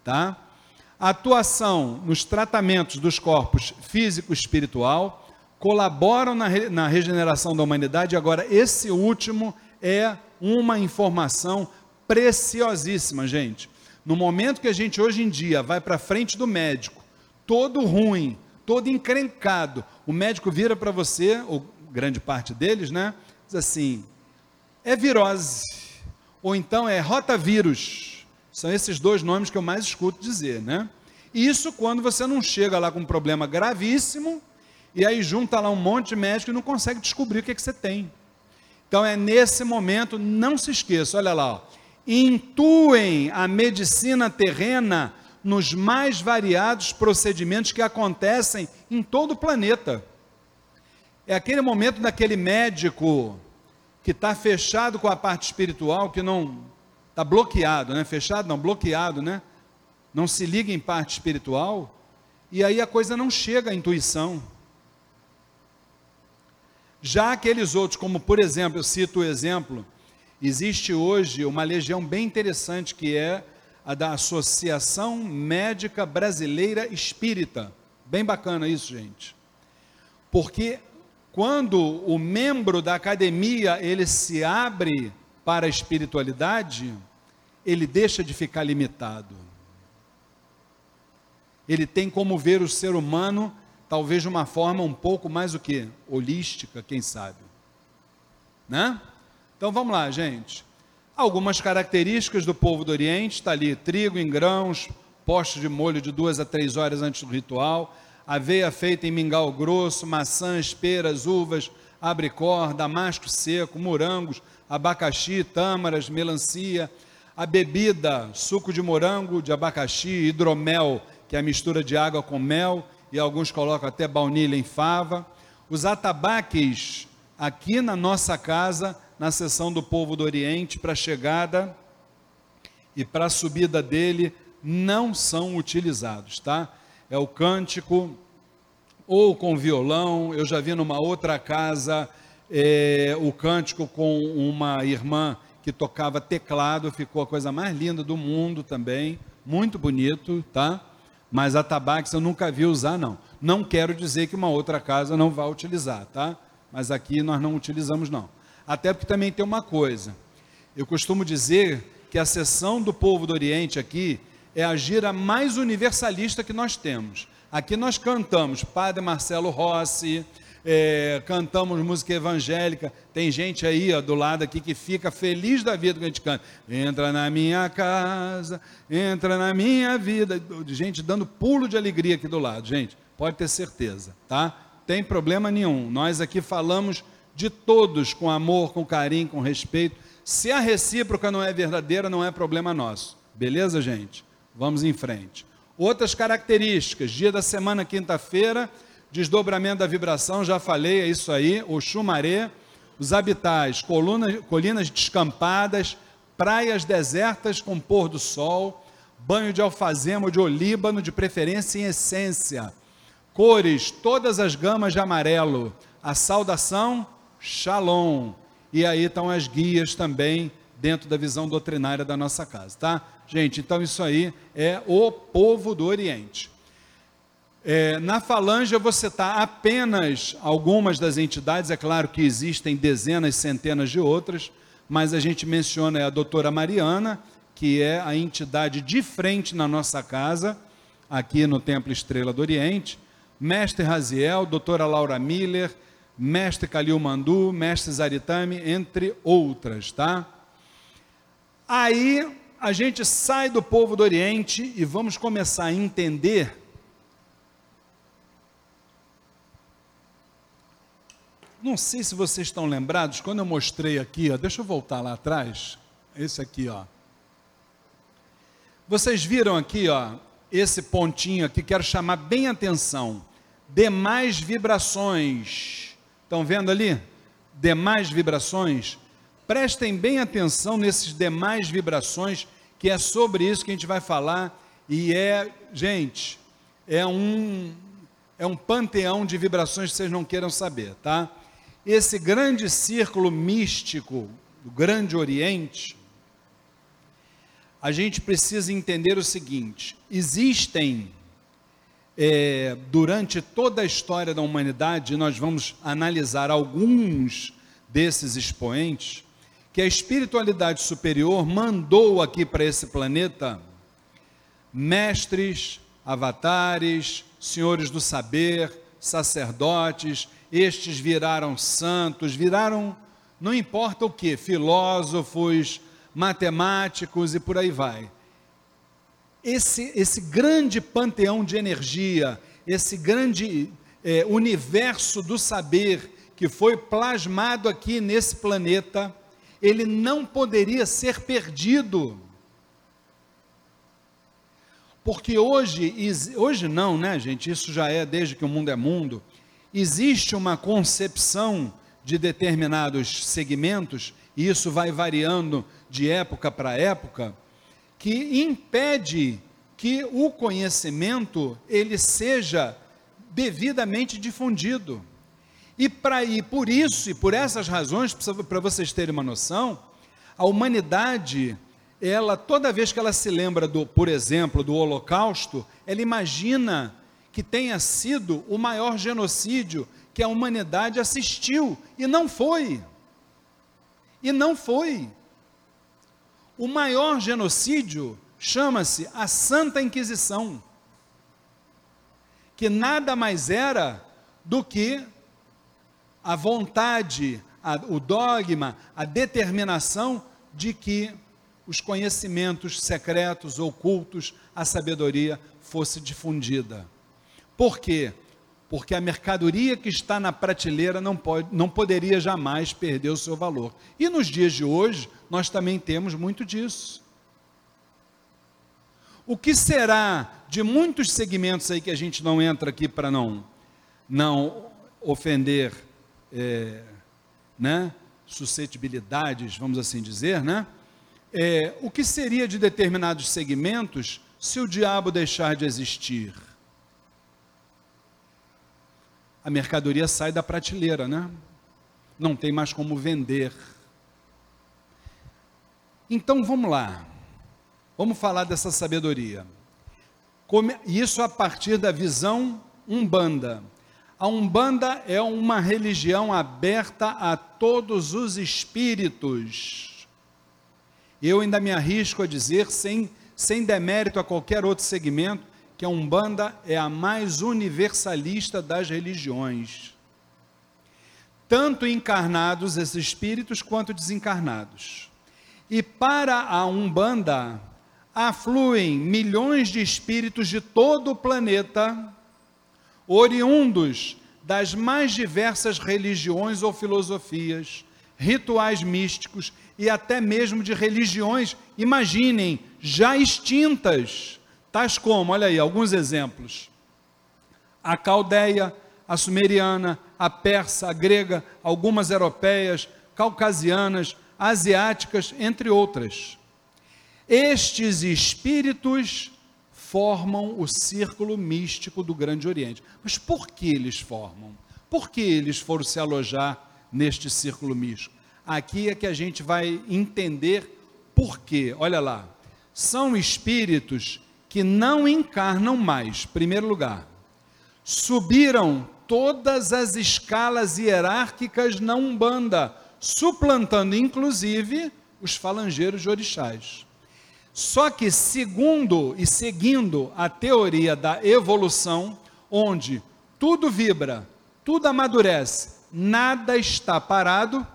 Tá? Atuação nos tratamentos dos corpos físico e espiritual colaboram na, re, na regeneração da humanidade. Agora, esse último é uma informação preciosíssima, gente. No momento que a gente hoje em dia vai para frente do médico, todo ruim, todo encrencado, o médico vira para você, ou grande parte deles, né? Diz assim: é virose, ou então é rotavírus. São esses dois nomes que eu mais escuto dizer, né? Isso quando você não chega lá com um problema gravíssimo e aí junta lá um monte de médico e não consegue descobrir o que, é que você tem. Então é nesse momento, não se esqueça, olha lá, ó, intuem a medicina terrena nos mais variados procedimentos que acontecem em todo o planeta. É aquele momento daquele médico que está fechado com a parte espiritual, que não está bloqueado, né? Fechado não, bloqueado, né? Não se liga em parte espiritual, e aí a coisa não chega à intuição. Já aqueles outros, como por exemplo, eu cito o exemplo Existe hoje uma legião bem interessante que é a da Associação Médica Brasileira Espírita. Bem bacana isso, gente. Porque quando o membro da academia ele se abre para a espiritualidade, ele deixa de ficar limitado. Ele tem como ver o ser humano talvez de uma forma um pouco mais o que holística, quem sabe, né? Então vamos lá, gente. Algumas características do povo do Oriente, está ali trigo em grãos, postos de molho de duas a três horas antes do ritual, aveia feita em mingau grosso, maçãs, peras, uvas, abricor, damasco seco, morangos, abacaxi, tâmaras, melancia, a bebida, suco de morango, de abacaxi, hidromel, que é a mistura de água com mel, e alguns colocam até baunilha em fava. Os atabaques, aqui na nossa casa, na sessão do povo do Oriente para a chegada e para a subida dele não são utilizados, tá? É o cântico ou com violão. Eu já vi numa outra casa é, o cântico com uma irmã que tocava teclado, ficou a coisa mais linda do mundo também, muito bonito, tá? Mas a tabax eu nunca vi usar, não. Não quero dizer que uma outra casa não vá utilizar, tá? Mas aqui nós não utilizamos, não. Até porque também tem uma coisa. Eu costumo dizer que a sessão do povo do Oriente aqui é a gira mais universalista que nós temos. Aqui nós cantamos Padre Marcelo Rossi, é, cantamos música evangélica. Tem gente aí ó, do lado aqui que fica feliz da vida que a gente canta. Entra na minha casa, entra na minha vida. Gente dando pulo de alegria aqui do lado, gente. Pode ter certeza, tá? Tem problema nenhum. Nós aqui falamos de todos com amor, com carinho, com respeito. Se a recíproca não é verdadeira, não é problema nosso. Beleza, gente? Vamos em frente. Outras características: dia da semana, quinta-feira, desdobramento da vibração, já falei, é isso aí, o chumaré, os habitais, colunas, colinas descampadas, praias desertas com pôr do sol, banho de alfazema ou de olíbano, de preferência em essência, cores, todas as gamas de amarelo, a saudação, shalom, e aí estão as guias também dentro da visão doutrinária da nossa casa, tá? Gente, então isso aí é o povo do Oriente. É, na falange vou citar apenas algumas das entidades, é claro que existem dezenas, centenas de outras, mas a gente menciona a doutora Mariana, que é a entidade de frente na nossa casa, aqui no Templo Estrela do Oriente, mestre Raziel, doutora Laura Miller, mestre Calil Mandu, mestre Zaritame, entre outras, tá? Aí a gente sai do povo do Oriente e vamos começar a entender Não sei se vocês estão lembrados, quando eu mostrei aqui, ó, deixa eu voltar lá atrás, esse aqui, ó. Vocês viram aqui, ó, esse pontinho aqui, quero chamar bem atenção. Demais vibrações. Estão vendo ali? Demais vibrações. Prestem bem atenção nesses demais vibrações, que é sobre isso que a gente vai falar. E é, gente, é um, é um panteão de vibrações que vocês não queiram saber, tá? Esse grande círculo místico do Grande Oriente, a gente precisa entender o seguinte: existem, é, durante toda a história da humanidade, nós vamos analisar alguns desses expoentes, que a espiritualidade superior mandou aqui para esse planeta mestres, avatares, senhores do saber, sacerdotes, estes viraram santos, viraram, não importa o que, filósofos, matemáticos e por aí vai. Esse, esse grande panteão de energia, esse grande é, universo do saber que foi plasmado aqui nesse planeta, ele não poderia ser perdido. Porque hoje, hoje não, né, gente? Isso já é desde que o mundo é mundo existe uma concepção de determinados segmentos, e isso vai variando de época para época, que impede que o conhecimento ele seja devidamente difundido. E, pra, e por isso, e por essas razões, para vocês terem uma noção, a humanidade, ela toda vez que ela se lembra do, por exemplo, do Holocausto, ela imagina que tenha sido o maior genocídio que a humanidade assistiu, e não foi. E não foi. O maior genocídio chama-se a Santa Inquisição, que nada mais era do que a vontade, a, o dogma, a determinação de que os conhecimentos secretos, ocultos, a sabedoria fosse difundida. Por quê? Porque a mercadoria que está na prateleira não, pode, não poderia jamais perder o seu valor. E nos dias de hoje, nós também temos muito disso. O que será de muitos segmentos aí que a gente não entra aqui para não, não ofender é, né, suscetibilidades, vamos assim dizer, né? É, o que seria de determinados segmentos se o diabo deixar de existir? A mercadoria sai da prateleira, né? Não tem mais como vender. Então vamos lá. Vamos falar dessa sabedoria. Isso a partir da visão umbanda. A umbanda é uma religião aberta a todos os espíritos. Eu ainda me arrisco a dizer, sem, sem demérito a qualquer outro segmento, que a Umbanda é a mais universalista das religiões. Tanto encarnados esses espíritos quanto desencarnados. E para a Umbanda afluem milhões de espíritos de todo o planeta, oriundos das mais diversas religiões ou filosofias, rituais místicos e até mesmo de religiões, imaginem, já extintas tais como, olha aí, alguns exemplos: a caldeia, a sumeriana, a persa, a grega, algumas europeias, caucasianas, asiáticas, entre outras. Estes espíritos formam o círculo místico do Grande Oriente. Mas por que eles formam? Por que eles foram se alojar neste círculo místico? Aqui é que a gente vai entender por quê. Olha lá. São espíritos que não encarnam mais, primeiro lugar. Subiram todas as escalas hierárquicas na Umbanda, suplantando inclusive os falangeiros de orixás. Só que, segundo e seguindo a teoria da evolução, onde tudo vibra, tudo amadurece, nada está parado,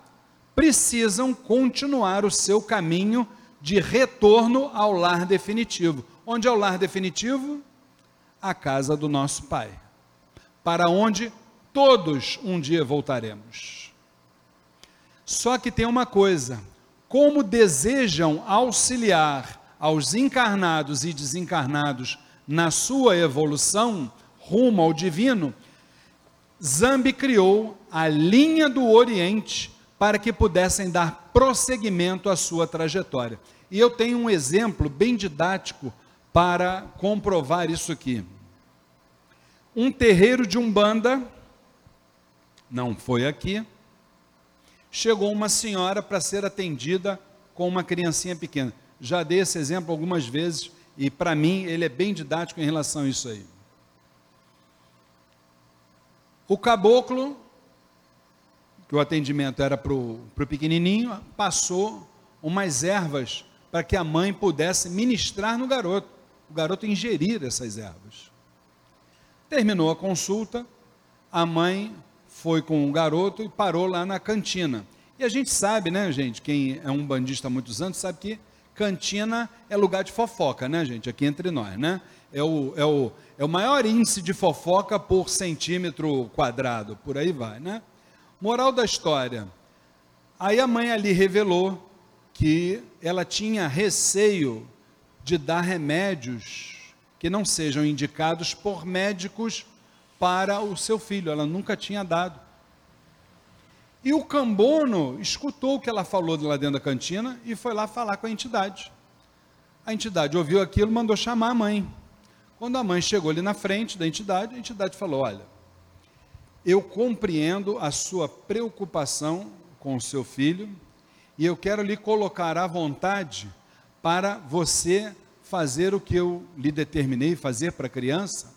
precisam continuar o seu caminho de retorno ao lar definitivo. Onde é o lar definitivo? A casa do nosso Pai. Para onde todos um dia voltaremos. Só que tem uma coisa: como desejam auxiliar aos encarnados e desencarnados na sua evolução rumo ao divino, Zambi criou a linha do Oriente para que pudessem dar prosseguimento à sua trajetória. E eu tenho um exemplo bem didático para comprovar isso aqui. Um terreiro de Umbanda, não foi aqui, chegou uma senhora para ser atendida com uma criancinha pequena. Já dei esse exemplo algumas vezes e para mim ele é bem didático em relação a isso aí. O caboclo, que o atendimento era para o pequenininho, passou umas ervas para que a mãe pudesse ministrar no garoto, o garoto ingerir essas ervas. Terminou a consulta, a mãe foi com o garoto e parou lá na cantina. E a gente sabe, né, gente, quem é um bandista há muitos anos, sabe que cantina é lugar de fofoca, né, gente? Aqui entre nós, né? É o, é o, é o maior índice de fofoca por centímetro quadrado, por aí vai, né? Moral da história. Aí a mãe ali revelou que ela tinha receio de dar remédios que não sejam indicados por médicos para o seu filho. Ela nunca tinha dado. E o Cambono escutou o que ela falou lá dentro da cantina e foi lá falar com a entidade. A entidade ouviu aquilo, mandou chamar a mãe. Quando a mãe chegou ali na frente da entidade, a entidade falou: Olha, eu compreendo a sua preocupação com o seu filho e eu quero lhe colocar à vontade para você fazer o que eu lhe determinei fazer para a criança.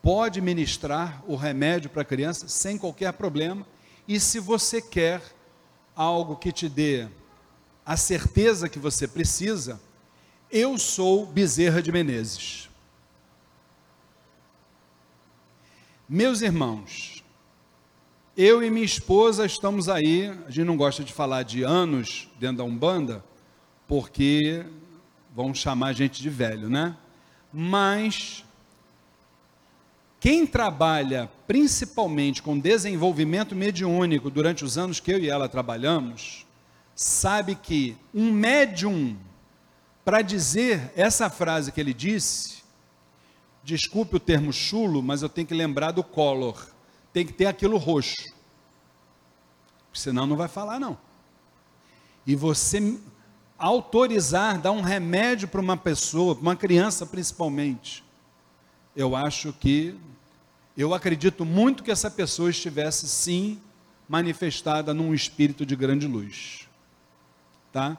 Pode ministrar o remédio para a criança sem qualquer problema e se você quer algo que te dê a certeza que você precisa, eu sou Bezerra de Menezes. Meus irmãos, eu e minha esposa estamos aí, a gente não gosta de falar de anos dentro da Umbanda, porque vão chamar a gente de velho, né? Mas quem trabalha principalmente com desenvolvimento mediúnico durante os anos que eu e ela trabalhamos, sabe que um médium, para dizer essa frase que ele disse, desculpe o termo chulo, mas eu tenho que lembrar do color, tem que ter aquilo roxo, senão não vai falar não. E você autorizar, dar um remédio para uma pessoa, para uma criança principalmente, eu acho que eu acredito muito que essa pessoa estivesse sim manifestada num espírito de grande luz. Tá?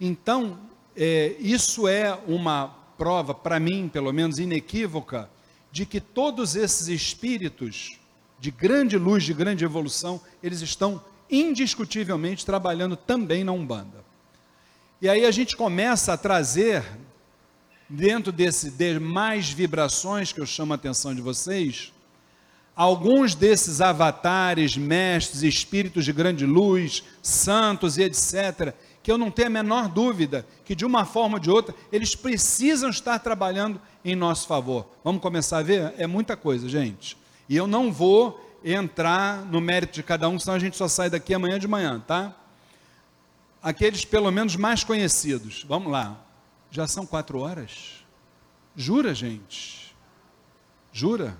Então, é, isso é uma prova, para mim, pelo menos inequívoca, de que todos esses espíritos de grande luz, de grande evolução, eles estão indiscutivelmente trabalhando também na Umbanda. E aí a gente começa a trazer, dentro desse de mais vibrações que eu chamo a atenção de vocês, alguns desses avatares, mestres, espíritos de grande luz, santos e etc., que eu não tenho a menor dúvida que de uma forma ou de outra eles precisam estar trabalhando em nosso favor. Vamos começar a ver? É muita coisa, gente. E eu não vou entrar no mérito de cada um, senão a gente só sai daqui amanhã de manhã, tá? Aqueles pelo menos mais conhecidos. Vamos lá. Já são quatro horas? Jura, gente? Jura?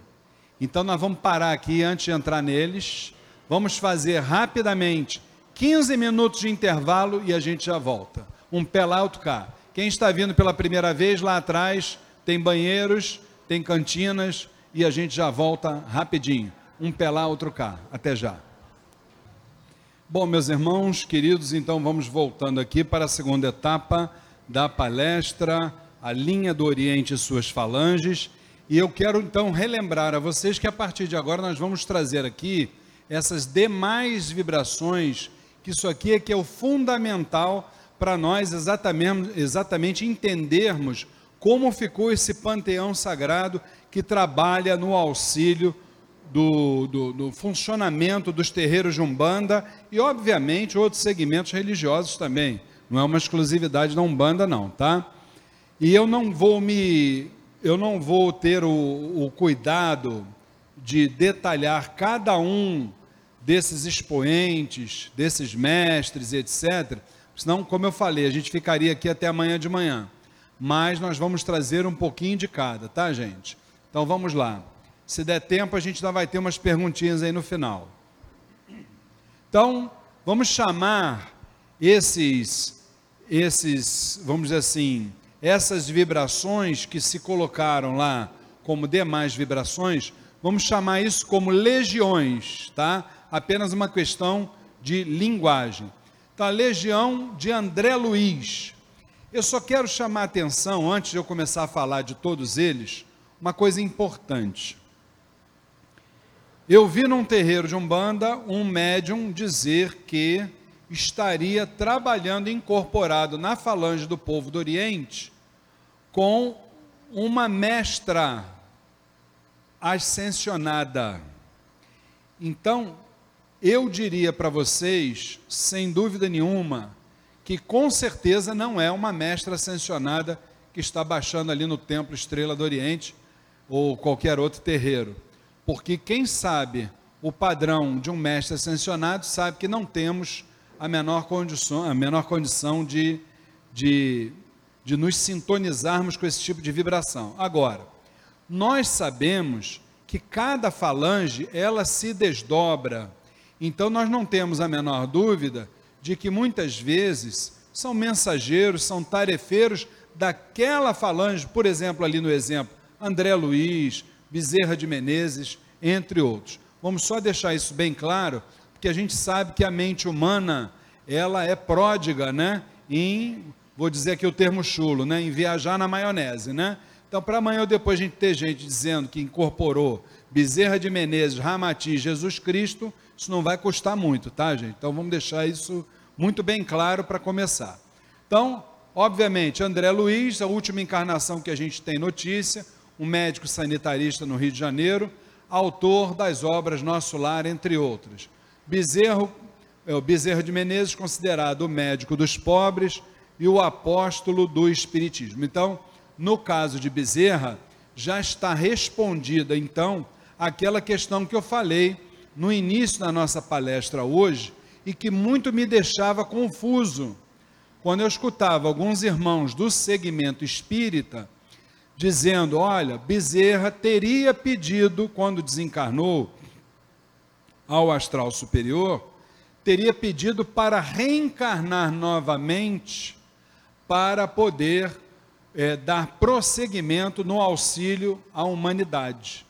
Então nós vamos parar aqui antes de entrar neles. Vamos fazer rapidamente 15 minutos de intervalo e a gente já volta. Um pé lá, outro cá. Quem está vindo pela primeira vez lá atrás, tem banheiros, tem cantinas e a gente já volta rapidinho. Um pé lá, outro cá. Até já. Bom, meus irmãos queridos, então vamos voltando aqui para a segunda etapa da palestra, a linha do Oriente e suas falanges. E eu quero então relembrar a vocês que a partir de agora nós vamos trazer aqui essas demais vibrações, que isso aqui é que é o fundamental para nós exatamente, exatamente entendermos como ficou esse panteão sagrado que trabalha no auxílio do, do, do, funcionamento dos terreiros de Umbanda e, obviamente, outros segmentos religiosos também. Não é uma exclusividade da Umbanda, não, tá? E eu não vou me. Eu não vou ter o, o cuidado de detalhar cada um desses expoentes, desses mestres, etc. Senão, como eu falei, a gente ficaria aqui até amanhã de manhã. Mas nós vamos trazer um pouquinho de cada, tá, gente? Então vamos lá. Se der tempo, a gente ainda vai ter umas perguntinhas aí no final. Então, vamos chamar esses, esses, vamos dizer assim, essas vibrações que se colocaram lá como demais vibrações, vamos chamar isso como legiões, tá? Apenas uma questão de linguagem. A legião de André Luiz. Eu só quero chamar a atenção, antes de eu começar a falar de todos eles, uma coisa importante. Eu vi num terreiro de Umbanda um médium dizer que estaria trabalhando incorporado na falange do povo do Oriente com uma mestra ascensionada. Então, eu diria para vocês, sem dúvida nenhuma, que com certeza não é uma mestra ascensionada que está baixando ali no Templo Estrela do Oriente ou qualquer outro terreiro. Porque quem sabe o padrão de um mestre ascensionado sabe que não temos a menor condição, a menor condição de, de, de nos sintonizarmos com esse tipo de vibração. Agora, nós sabemos que cada falange ela se desdobra. Então nós não temos a menor dúvida de que muitas vezes são mensageiros, são tarefeiros daquela falange, por exemplo, ali no exemplo, André Luiz, Bezerra de Menezes, entre outros. Vamos só deixar isso bem claro, porque a gente sabe que a mente humana, ela é pródiga, né, em, vou dizer aqui o termo chulo, né, em viajar na maionese, né? Então, para amanhã ou depois a gente ter gente dizendo que incorporou Bezerra de Menezes, Ramati, Jesus Cristo, isso não vai custar muito, tá, gente? Então, vamos deixar isso muito bem claro para começar. Então, obviamente, André Luiz, a última encarnação que a gente tem notícia, um médico sanitarista no Rio de Janeiro, autor das obras Nosso Lar, entre outras. Bezerro, é, o Bezerro de Menezes, considerado o médico dos pobres e o apóstolo do Espiritismo. Então, no caso de Bezerra, já está respondida, então, aquela questão que eu falei no início da nossa palestra hoje e que muito me deixava confuso. Quando eu escutava alguns irmãos do segmento espírita dizendo: olha, Bezerra teria pedido, quando desencarnou ao astral superior, teria pedido para reencarnar novamente para poder é, dar prosseguimento no auxílio à humanidade.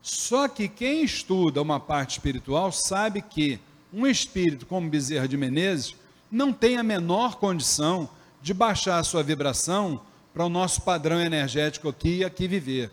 Só que quem estuda uma parte espiritual sabe que um espírito como Bezerra de Menezes não tem a menor condição de baixar a sua vibração para o nosso padrão energético aqui e aqui viver.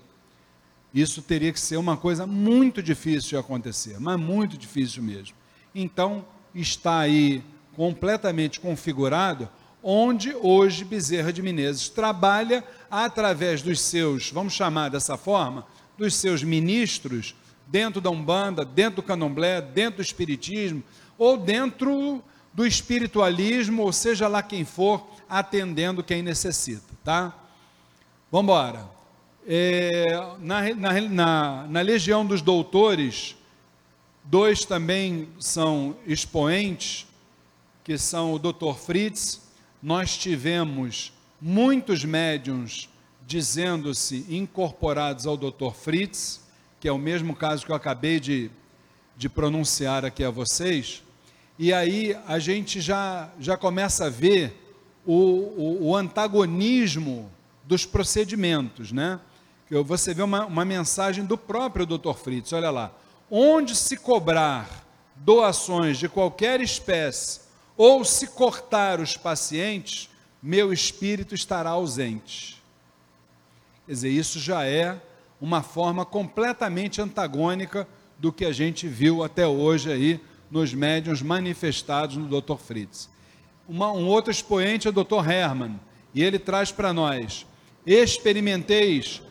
Isso teria que ser uma coisa muito difícil de acontecer, mas muito difícil mesmo. Então, está aí completamente configurado onde hoje Bezerra de Menezes trabalha através dos seus, vamos chamar dessa forma, dos seus ministros, dentro da Umbanda, dentro do Candomblé, dentro do Espiritismo, ou dentro do espiritualismo, ou seja lá quem for, atendendo quem necessita tá? Vamos embora. É, na, na, na, na Legião dos Doutores, dois também são expoentes, que são o Dr. Fritz. Nós tivemos muitos médiums dizendo-se incorporados ao Dr. Fritz, que é o mesmo caso que eu acabei de, de pronunciar aqui a vocês, e aí a gente já, já começa a ver o, o, o antagonismo dos procedimentos, né? Você vê uma, uma mensagem do próprio Dr. Fritz, olha lá. Onde se cobrar doações de qualquer espécie ou se cortar os pacientes, meu espírito estará ausente. Quer dizer, isso já é uma forma completamente antagônica do que a gente viu até hoje aí nos médiuns manifestados no Dr. Fritz. Uma, um outro expoente é o Dr. Herman, e ele traz para nós: experimenteis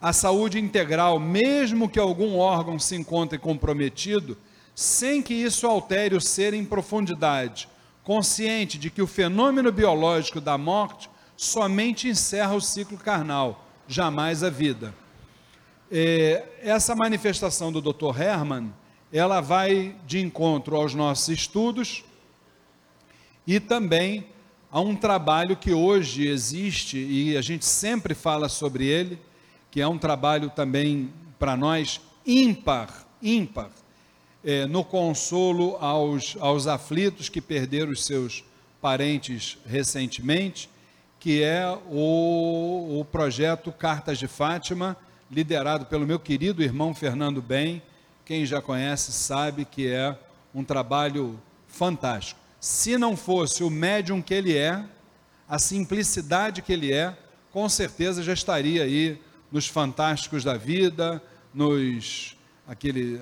a saúde integral, mesmo que algum órgão se encontre comprometido, sem que isso altere o ser em profundidade, consciente de que o fenômeno biológico da morte somente encerra o ciclo carnal, jamais a vida. É, essa manifestação do Dr. Herman, ela vai de encontro aos nossos estudos e também a um trabalho que hoje existe e a gente sempre fala sobre ele, que é um trabalho também para nós ímpar, ímpar, é, no consolo aos, aos aflitos que perderam os seus parentes recentemente, que é o, o projeto Cartas de Fátima, liderado pelo meu querido irmão Fernando Bem. Quem já conhece sabe que é um trabalho fantástico. Se não fosse o médium que ele é, a simplicidade que ele é, com certeza já estaria aí nos fantásticos da vida, nos aquele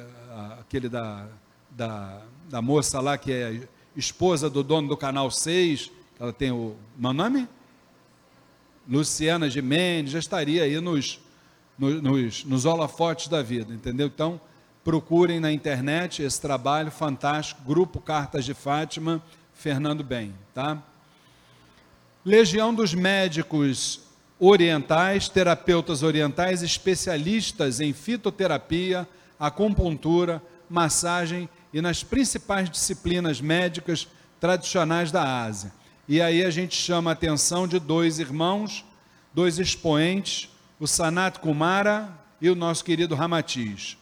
aquele da, da, da moça lá que é esposa do dono do canal 6, ela tem o meu nome? Luciana Gimenez, já estaria aí nos, nos, nos, nos holofotes da vida, entendeu? Então, procurem na internet esse trabalho fantástico, Grupo Cartas de Fátima, Fernando Bem, tá? Legião dos médicos orientais, terapeutas orientais, especialistas em fitoterapia, acupuntura, massagem e nas principais disciplinas médicas tradicionais da Ásia. E aí a gente chama a atenção de dois irmãos, dois expoentes, o Sanat Kumara e o nosso querido Ramatiz.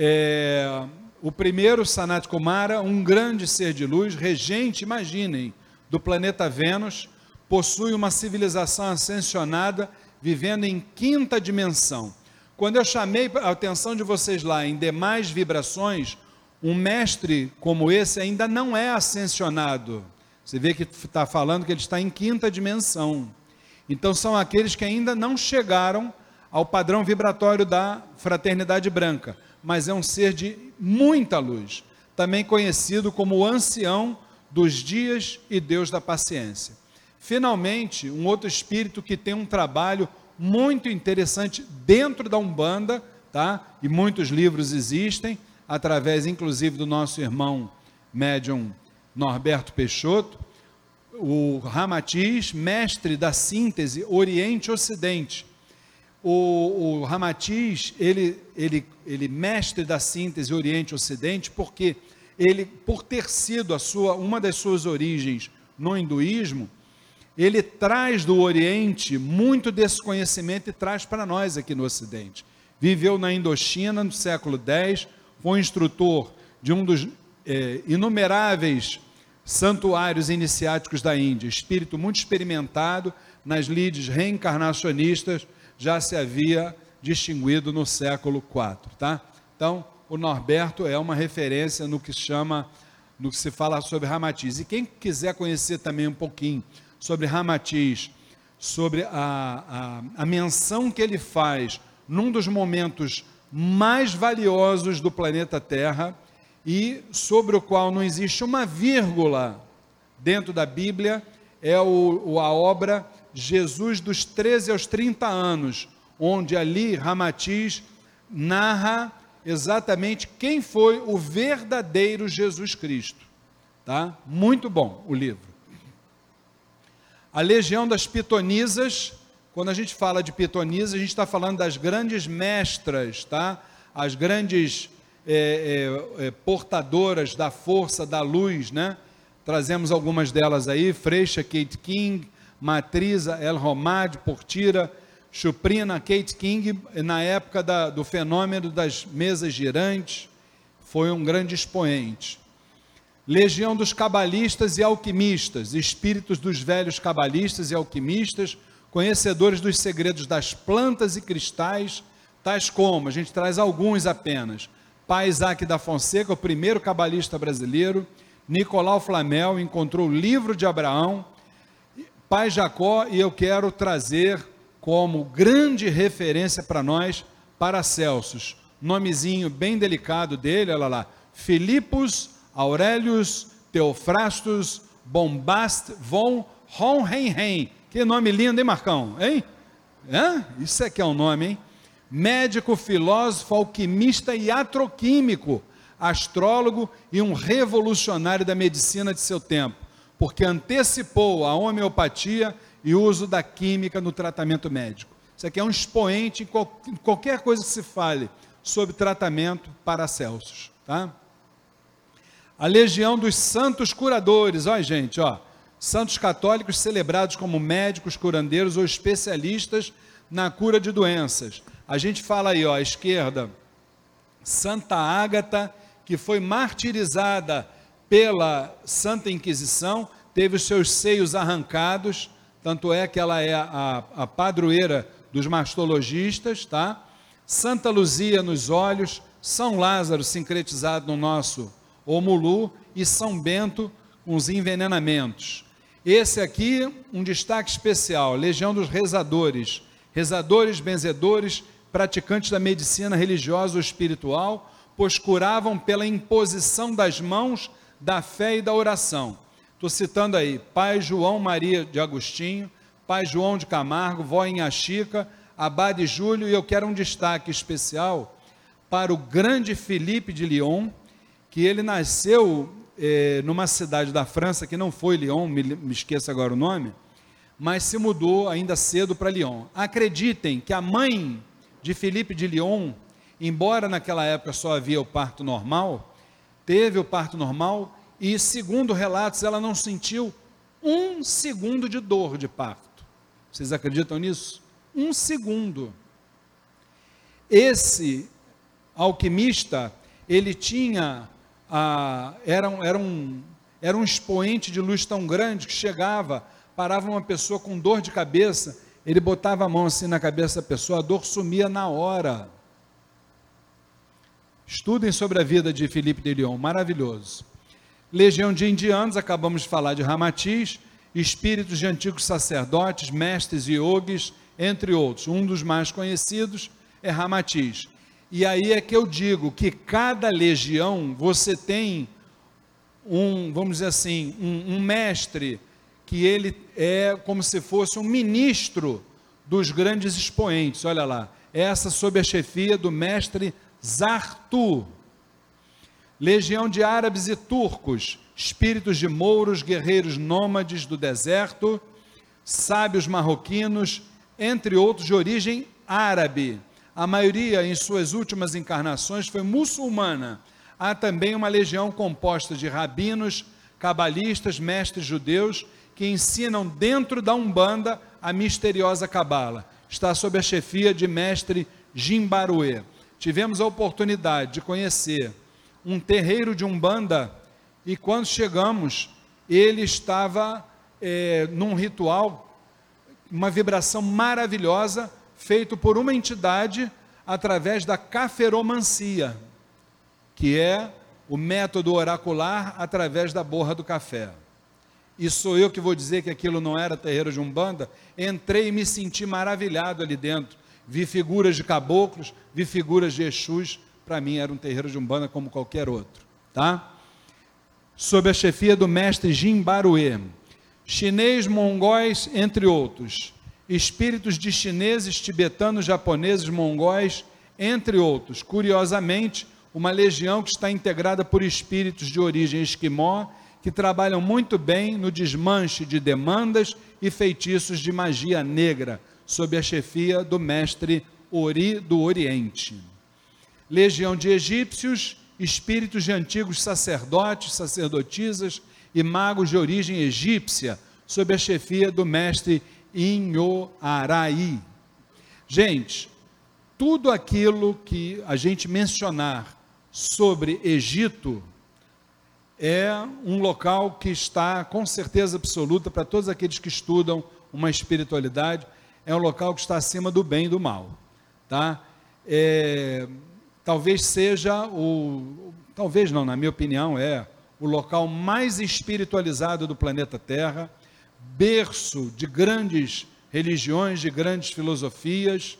É, o primeiro, Sanat Kumara, um grande ser de luz, regente, imaginem, do planeta Vênus, possui uma civilização ascensionada, vivendo em quinta dimensão. Quando eu chamei a atenção de vocês lá em demais vibrações, um mestre como esse ainda não é ascensionado. Você vê que está falando que ele está em quinta dimensão. Então são aqueles que ainda não chegaram ao padrão vibratório da fraternidade branca, mas é um ser de muita luz, também conhecido como o ancião dos dias e Deus da paciência. Finalmente, um outro espírito que tem um trabalho muito interessante dentro da Umbanda, tá? E muitos livros existem, através inclusive do nosso irmão médium Norberto Peixoto, o Ramatiz, mestre da síntese Oriente-Ocidente. O, o Ramatiz, ele, ele, ele mestre da síntese Oriente-Ocidente, porque ele, por ter sido a sua, uma das suas origens no hinduísmo, ele traz do Oriente muito desse conhecimento e traz para nós aqui no Ocidente. Viveu na Indochina no século X, foi instrutor de um dos é, inumeráveis santuários iniciáticos da Índia, espírito muito experimentado nas lides reencarnacionistas, já se havia distinguido no século IV, tá? Então, o Norberto é uma referência no que chama, no que se fala sobre Ramatiz. E quem quiser conhecer também um pouquinho sobre Ramatiz, sobre a, a, a menção que ele faz num dos momentos mais valiosos do planeta Terra e sobre o qual não existe uma vírgula dentro da Bíblia, é o, a obra Jesus dos 13 aos 30 anos, onde ali Ramatiz narra exatamente quem foi o verdadeiro Jesus Cristo. Tá? Muito bom o livro. A legião das pitonisas, quando a gente fala de pitonisas, a gente está falando das grandes mestras, tá? As grandes é, é, é, portadoras da força, da luz, né? Trazemos algumas delas aí, Freixa, Kate King, Matriza, El Romad, Portira, Chuprina, Kate King, na época da, do fenômeno das mesas girantes, foi um grande expoente. Legião dos cabalistas e alquimistas, espíritos dos velhos cabalistas e alquimistas, conhecedores dos segredos das plantas e cristais, tais como, a gente traz alguns apenas, Pai Isaac da Fonseca, o primeiro cabalista brasileiro, Nicolau Flamel encontrou o livro de Abraão, Pai Jacó, e eu quero trazer como grande referência para nós Paracelsus, nomezinho bem delicado dele, olha lá, Filipus Aurelius Teofrastus Bombast von Hohenheim. Que nome lindo, hein, Marcão? Hein? Hã? Isso é que é um nome, hein? Médico, filósofo, alquimista e atroquímico, astrólogo e um revolucionário da medicina de seu tempo, porque antecipou a homeopatia e uso da química no tratamento médico. Isso aqui é um expoente em qualquer coisa que se fale sobre tratamento para Celsius, tá? A legião dos santos curadores, olha gente, ó, santos católicos celebrados como médicos, curandeiros ou especialistas na cura de doenças. A gente fala aí, ó, à esquerda, Santa Ágata, que foi martirizada pela Santa Inquisição, teve os seus seios arrancados, tanto é que ela é a, a padroeira dos mastologistas, tá? Santa Luzia nos olhos, São Lázaro sincretizado no nosso Omulu e São Bento com os envenenamentos. Esse aqui, um destaque especial, Legião dos Rezadores, rezadores, benzedores, praticantes da medicina religiosa ou espiritual, pois curavam pela imposição das mãos da fé e da oração. Estou citando aí, Pai João Maria de Agostinho, Pai João de Camargo, Vó Inhaxica, Abade Júlio, e eu quero um destaque especial para o grande Felipe de Lyon, que ele nasceu eh, numa cidade da França, que não foi Lyon, me, me agora o nome, mas se mudou ainda cedo para Lyon. Acreditem que a mãe de Felipe de Lyon, embora naquela época só havia o parto normal, teve o parto normal e, segundo relatos, ela não sentiu um segundo de dor de parto. Vocês acreditam nisso? um segundo. Esse alquimista, ele tinha, era, era, um, era um expoente de luz tão grande que chegava, parava uma pessoa com dor de cabeça, ele botava a mão assim na cabeça da pessoa, a dor sumia na hora. Estudem sobre a vida de Filipe de Lyon, maravilhoso. Legião de indianos, acabamos de falar de Ramatiz, espíritos de antigos sacerdotes, mestres e yogis, entre outros. Um dos mais conhecidos é Ramatiz. E aí é que eu digo que cada legião você tem um, vamos dizer assim, um, um mestre que ele é como se fosse um ministro dos grandes expoentes. Olha lá, essa sob a chefia do mestre Zartu. Legião de árabes e turcos, espíritos de mouros, guerreiros nômades do deserto, sábios marroquinos, entre outros de origem árabe. A maioria, em suas últimas encarnações, foi muçulmana. Há também uma legião composta de rabinos, cabalistas, mestres judeus, que ensinam dentro da Umbanda a misteriosa cabala. Está sob a chefia de mestre Jimbaruê. Tivemos a oportunidade de conhecer um terreiro de Umbanda e quando chegamos, ele estava é, num ritual uma vibração maravilhosa feito por uma entidade através da caferomancia, que é o método oracular através da borra do café. E sou eu que vou dizer que aquilo não era terreiro de umbanda. Entrei e me senti maravilhado ali dentro. Vi figuras de caboclos, vi figuras de Exus. Para mim era um terreiro de umbanda como qualquer outro, tá? Sob a chefia do mestre Jim Baruê chinês, mongóis, entre outros, espíritos de chineses, tibetanos, japoneses, mongóis, entre outros. Curiosamente, uma legião que está integrada por espíritos de origem esquimó, que trabalham muito bem no desmanche de demandas e feitiços de magia negra, sob a chefia do mestre Ori do Oriente. Legião de egípcios, espíritos de antigos sacerdotes, sacerdotisas, e magos de origem egípcia, sob a chefia do mestre Inhoaraí. Gente, tudo aquilo que a gente mencionar sobre Egito é um local que está com certeza absoluta para todos aqueles que estudam uma espiritualidade, é um local que está acima do bem e do mal, tá? É, talvez seja o, talvez não, na minha opinião, é o local mais espiritualizado do planeta Terra, berço de grandes religiões, de grandes filosofias.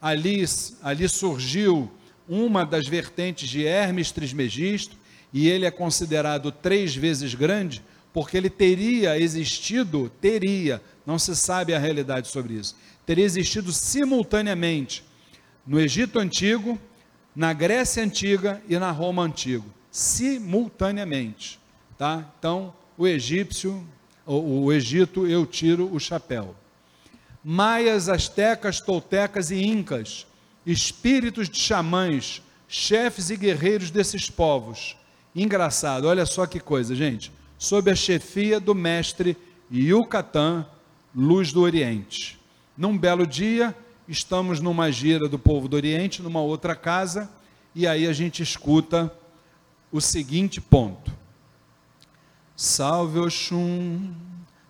Ali, ali surgiu uma das vertentes de Hermes Trismegisto, e ele é considerado três vezes grande, porque ele teria existido, teria, não se sabe a realidade sobre isso, teria existido simultaneamente no Egito Antigo, na Grécia Antiga e na Roma Antiga, simultaneamente, tá? Então, o egípcio, o, o Egito, eu tiro o chapéu. Maias, astecas, toltecas e incas, espíritos de xamãs, chefes e guerreiros desses povos. Engraçado, olha só que coisa, gente. Sob a chefia do mestre Yucatán, luz do Oriente. Num belo dia, estamos numa gira do povo do Oriente, numa outra casa, e aí a gente escuta o seguinte ponto: Salve Oxum,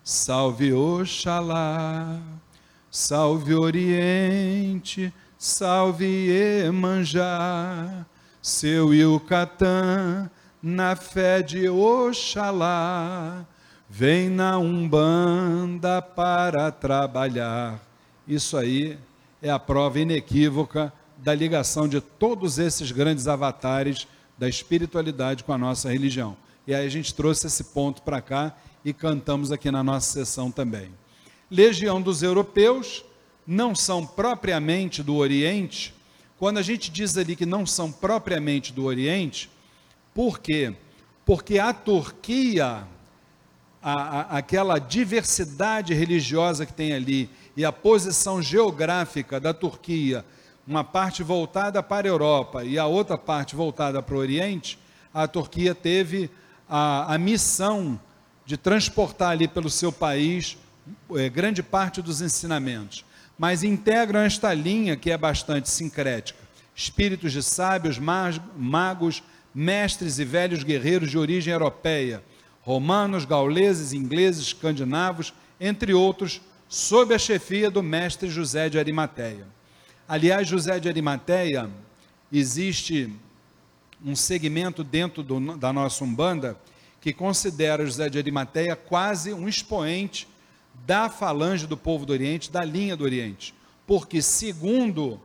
salve Oxalá, salve Oriente, salve Emanjá, seu Yucatã, na fé de Oxalá, vem na Umbanda para trabalhar. Isso aí é a prova inequívoca da ligação de todos esses grandes avatares da espiritualidade com a nossa religião. E aí a gente trouxe esse ponto para cá e cantamos aqui na nossa sessão também. Legião dos europeus não são propriamente do Oriente. Quando a gente diz ali que não são propriamente do Oriente, por quê? Porque a Turquia, a, a, aquela diversidade religiosa que tem ali, e a posição geográfica da Turquia, uma parte voltada para a Europa e a outra parte voltada para o Oriente, a Turquia teve a, a missão de transportar ali pelo seu país é, grande parte dos ensinamentos, mas integram esta linha que é bastante sincrética. Espíritos de sábios, magos, mestres e velhos guerreiros de origem europeia, romanos, gauleses, ingleses, escandinavos, entre outros, sob a chefia do mestre José de Arimateia. Aliás, José de Arimateia, existe um segmento dentro do, da nossa Umbanda que considera José de Arimateia quase um expoente da falange do povo do Oriente, da linha do Oriente. Porque, segundo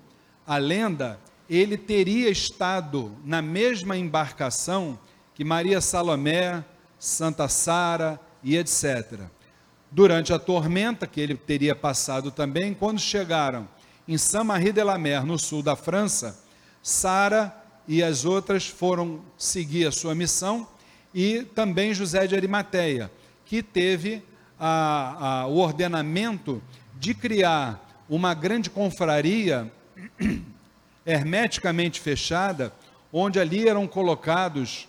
a lenda, ele teria estado na mesma embarcação que Maria Salomé, Santa Sara e etc durante a tormenta que ele teria passado também, quando chegaram em Saint-Marie de la Mer, no sul da França, Sara e as outras foram seguir a sua missão, e também José de Arimateia, que teve a, a, o ordenamento de criar uma grande confraria *clears throat* hermeticamente fechada, onde ali eram colocados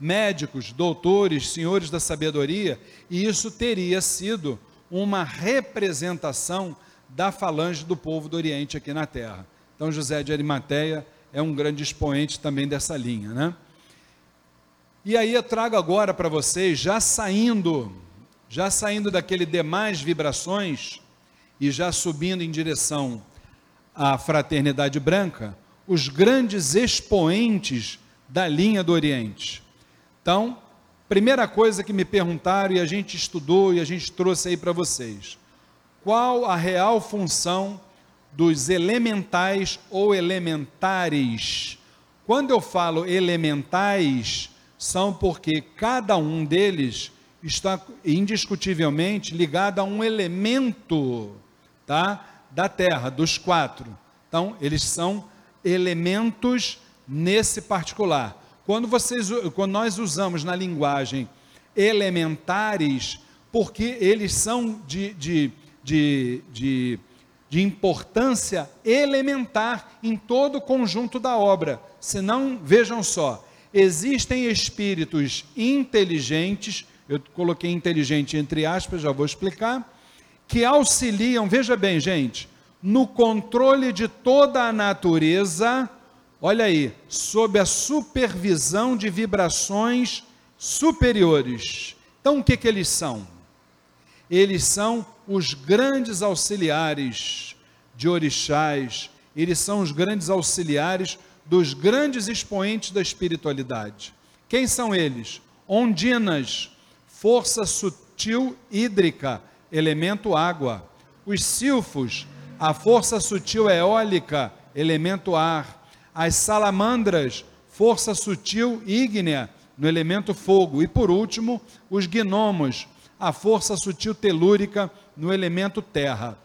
médicos, doutores, senhores da sabedoria, e isso teria sido uma representação da falange do povo do Oriente aqui na Terra. Então, José de Arimateia é um grande expoente também dessa linha, né? E aí eu trago agora para vocês, já saindo, já saindo daquele demais vibrações e já subindo em direção à fraternidade branca, os grandes expoentes da linha do Oriente. Então, primeira coisa que me perguntaram e a gente estudou e a gente trouxe aí para vocês: qual a real função dos elementais ou elementares? Quando eu falo elementais, são porque cada um deles está indiscutivelmente ligado a um elemento, tá? Da Terra, dos quatro. Então, eles são elementos nesse particular. Quando, vocês, quando nós usamos na linguagem elementares, porque eles são de, de, de, de, de importância elementar em todo o conjunto da obra. Senão, vejam só, existem espíritos inteligentes, eu coloquei inteligente entre aspas, já vou explicar, que auxiliam, veja bem, gente, no controle de toda a natureza, olha aí, sob a supervisão de vibrações superiores. Então, o que, que eles são? Eles são os grandes auxiliares de orixás, eles são os grandes auxiliares dos grandes expoentes da espiritualidade. Quem são eles? Ondinas, força sutil hídrica, elemento água. Os silfos, a força sutil eólica, elemento ar. As salamandras, força sutil ígnea, no elemento fogo. E por último, os gnomos, a força sutil telúrica, no elemento terra.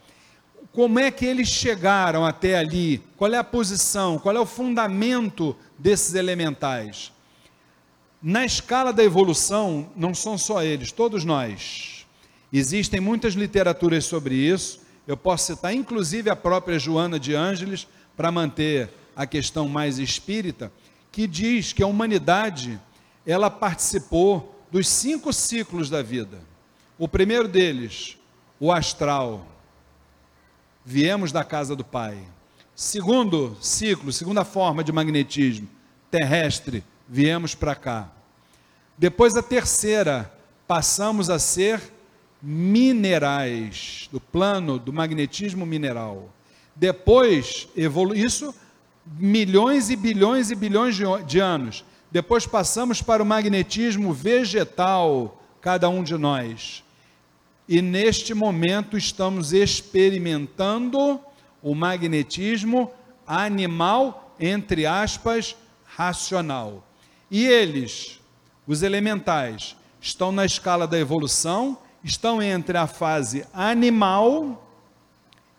Como é que eles chegaram até ali? Qual é a posição? Qual é o fundamento desses elementais? Na escala da evolução, não são só eles, todos nós. Existem muitas literaturas sobre isso. Eu posso citar inclusive a própria Joana de Ângeles, para manter a questão mais espírita, que diz que a humanidade ela participou dos cinco ciclos da vida. O primeiro deles, o astral. Viemos da casa do Pai. Segundo ciclo, segunda forma de magnetismo, terrestre viemos para cá. Depois a terceira, passamos a ser minerais, do plano do magnetismo mineral. Depois, evolu isso milhões e bilhões e bilhões de, de anos. Depois passamos para o magnetismo vegetal, cada um de nós. E neste momento estamos experimentando o magnetismo animal, entre aspas, racional. E eles, os elementais, estão na escala da evolução, estão entre a fase animal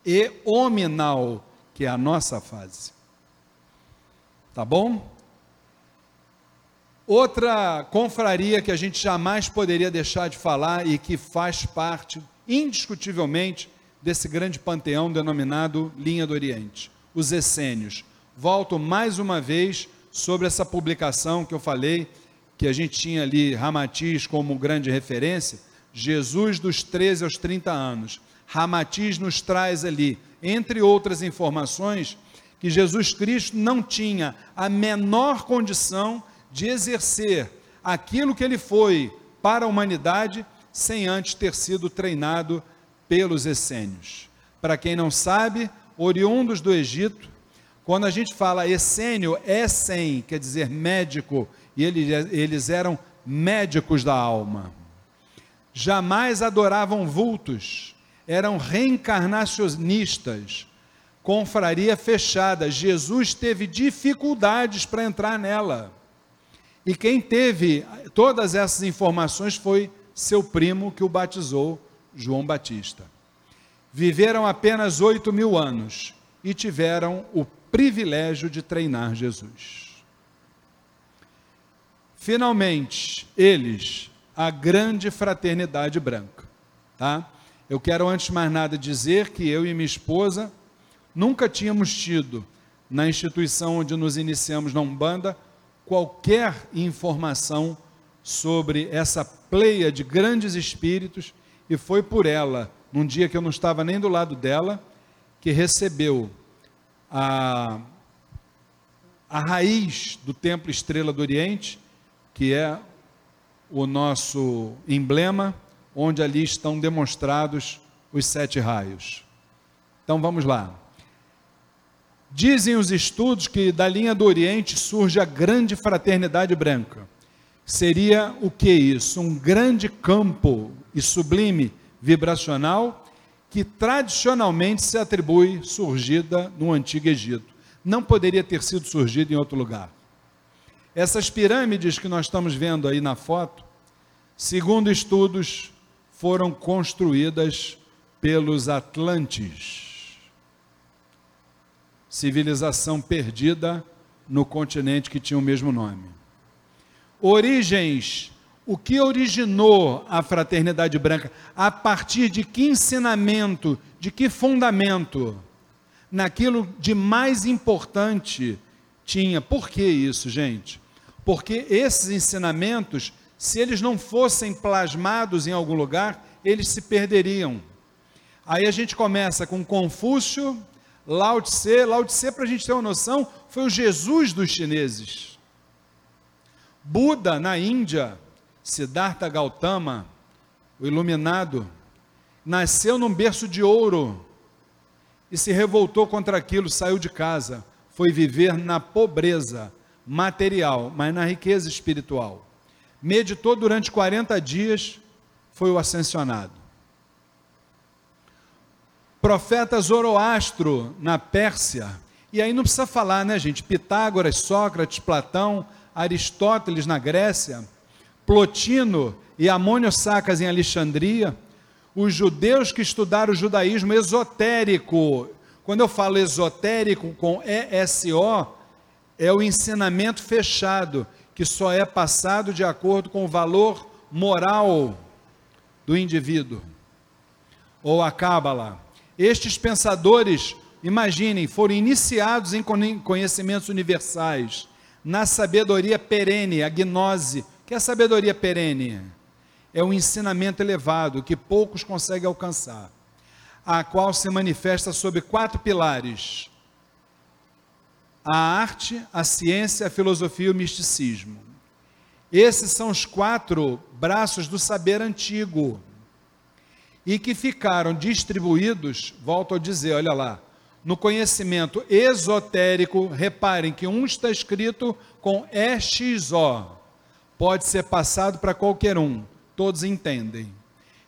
e hominal, que é a nossa fase. Tá bom? Outra confraria que a gente jamais poderia deixar de falar e que faz parte, indiscutivelmente, desse grande panteão denominado Linha do Oriente, os essênios. Volto mais uma vez sobre essa publicação que eu falei, que a gente tinha ali Ramatiz como grande referência, Jesus dos 13 aos 30 anos. Ramatiz nos traz ali, entre outras informações, que Jesus Cristo não tinha a menor condição de exercer aquilo que ele foi para a humanidade sem antes ter sido treinado pelos essênios. Para quem não sabe, oriundos do Egito, quando a gente fala essênio, essem, quer dizer médico, e eles, eles eram médicos da alma. Jamais adoravam vultos, eram reencarnacionistas, confraria fechada. Jesus teve dificuldades para entrar nela. E quem teve todas essas informações foi seu primo que o batizou, João Batista. Viveram apenas oito mil anos e tiveram o privilégio de treinar Jesus. Finalmente, eles, a grande fraternidade branca, tá? Eu quero antes de mais nada dizer que eu e minha esposa nunca tínhamos tido na instituição onde nos iniciamos na Umbanda qualquer informação sobre essa pleia de grandes espíritos e foi por ela, num dia que eu não estava nem do lado dela, que recebeu a, a raiz do Templo Estrela do Oriente, que é o nosso emblema, onde ali estão demonstrados os sete raios. Então vamos lá. Dizem os estudos que da linha do Oriente surge a grande fraternidade branca. Seria o que isso? Um grande campo e sublime vibracional que tradicionalmente se atribui surgida no Antigo Egito. Não poderia ter sido surgida em outro lugar. Essas pirâmides que nós estamos vendo aí na foto, segundo estudos, foram construídas pelos Atlantes. Civilização perdida no continente que tinha o mesmo nome. Origens o que originou a fraternidade branca? A partir de que ensinamento, de que fundamento? Naquilo de mais importante tinha. Por que isso, gente? Porque esses ensinamentos, se eles não fossem plasmados em algum lugar, eles se perderiam. Aí a gente começa com Confúcio, Lao Tse. Lao Tse, para a gente ter uma noção, foi o Jesus dos chineses. Buda, na Índia, Siddhartha Gautama, o iluminado, nasceu num berço de ouro e se revoltou contra aquilo, saiu de casa, foi viver na pobreza material, mas na riqueza espiritual. Meditou durante 40 dias, foi o ascensionado. Profeta Zoroastro, na Pérsia, e aí não precisa falar, né, gente? Pitágoras, Sócrates, Platão, Aristóteles na Grécia, Plotino e Amônio Sacas em Alexandria, os judeus que estudaram o judaísmo esotérico. Quando eu falo esotérico com ESO, é o ensinamento fechado, que só é passado de acordo com o valor moral do indivíduo. Ou a Cábala. Estes pensadores, imaginem, foram iniciados em conhecimentos universais, na sabedoria perene, a gnose. que é sabedoria perene? É um ensinamento elevado que poucos conseguem alcançar, a qual se manifesta sob quatro pilares: a arte, a ciência, a filosofia e o misticismo. Esses são os quatro braços do saber antigo e que ficaram distribuídos, volto a dizer, olha lá, no conhecimento esotérico, reparem que um está escrito com EXO, pode ser passado para qualquer um, todos entendem.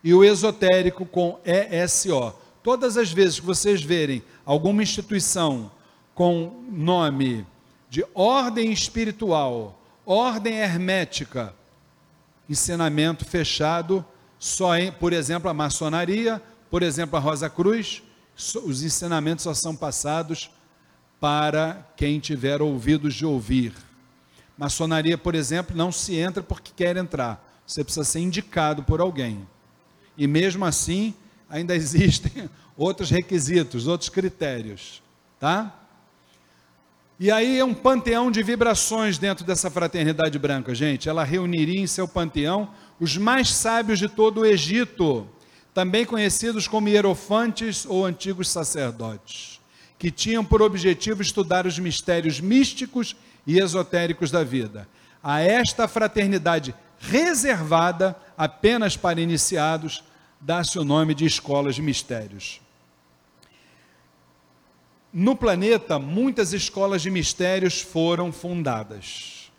E o esotérico com ESO. Todas as vezes que vocês verem alguma instituição com nome de ordem espiritual, ordem hermética, ensinamento fechado, só em, por exemplo, a maçonaria, por exemplo, a Rosa Cruz, os ensinamentos só são passados para quem tiver ouvidos de ouvir. Maçonaria, por exemplo, não se entra porque quer entrar. Você precisa ser indicado por alguém. E mesmo assim, ainda *laughs* existem outros requisitos, outros critérios, tá? E aí é um panteão de vibrações dentro dessa fraternidade branca, gente. Ela reuniria em seu panteão os mais sábios de todo o Egito, também conhecidos como hierofantes ou antigos sacerdotes, que tinham por objetivo estudar os mistérios místicos e esotéricos da vida. A esta fraternidade reservada apenas para iniciados, dá-se o nome de escolas de mistérios. No planeta, muitas escolas de mistérios foram fundadas.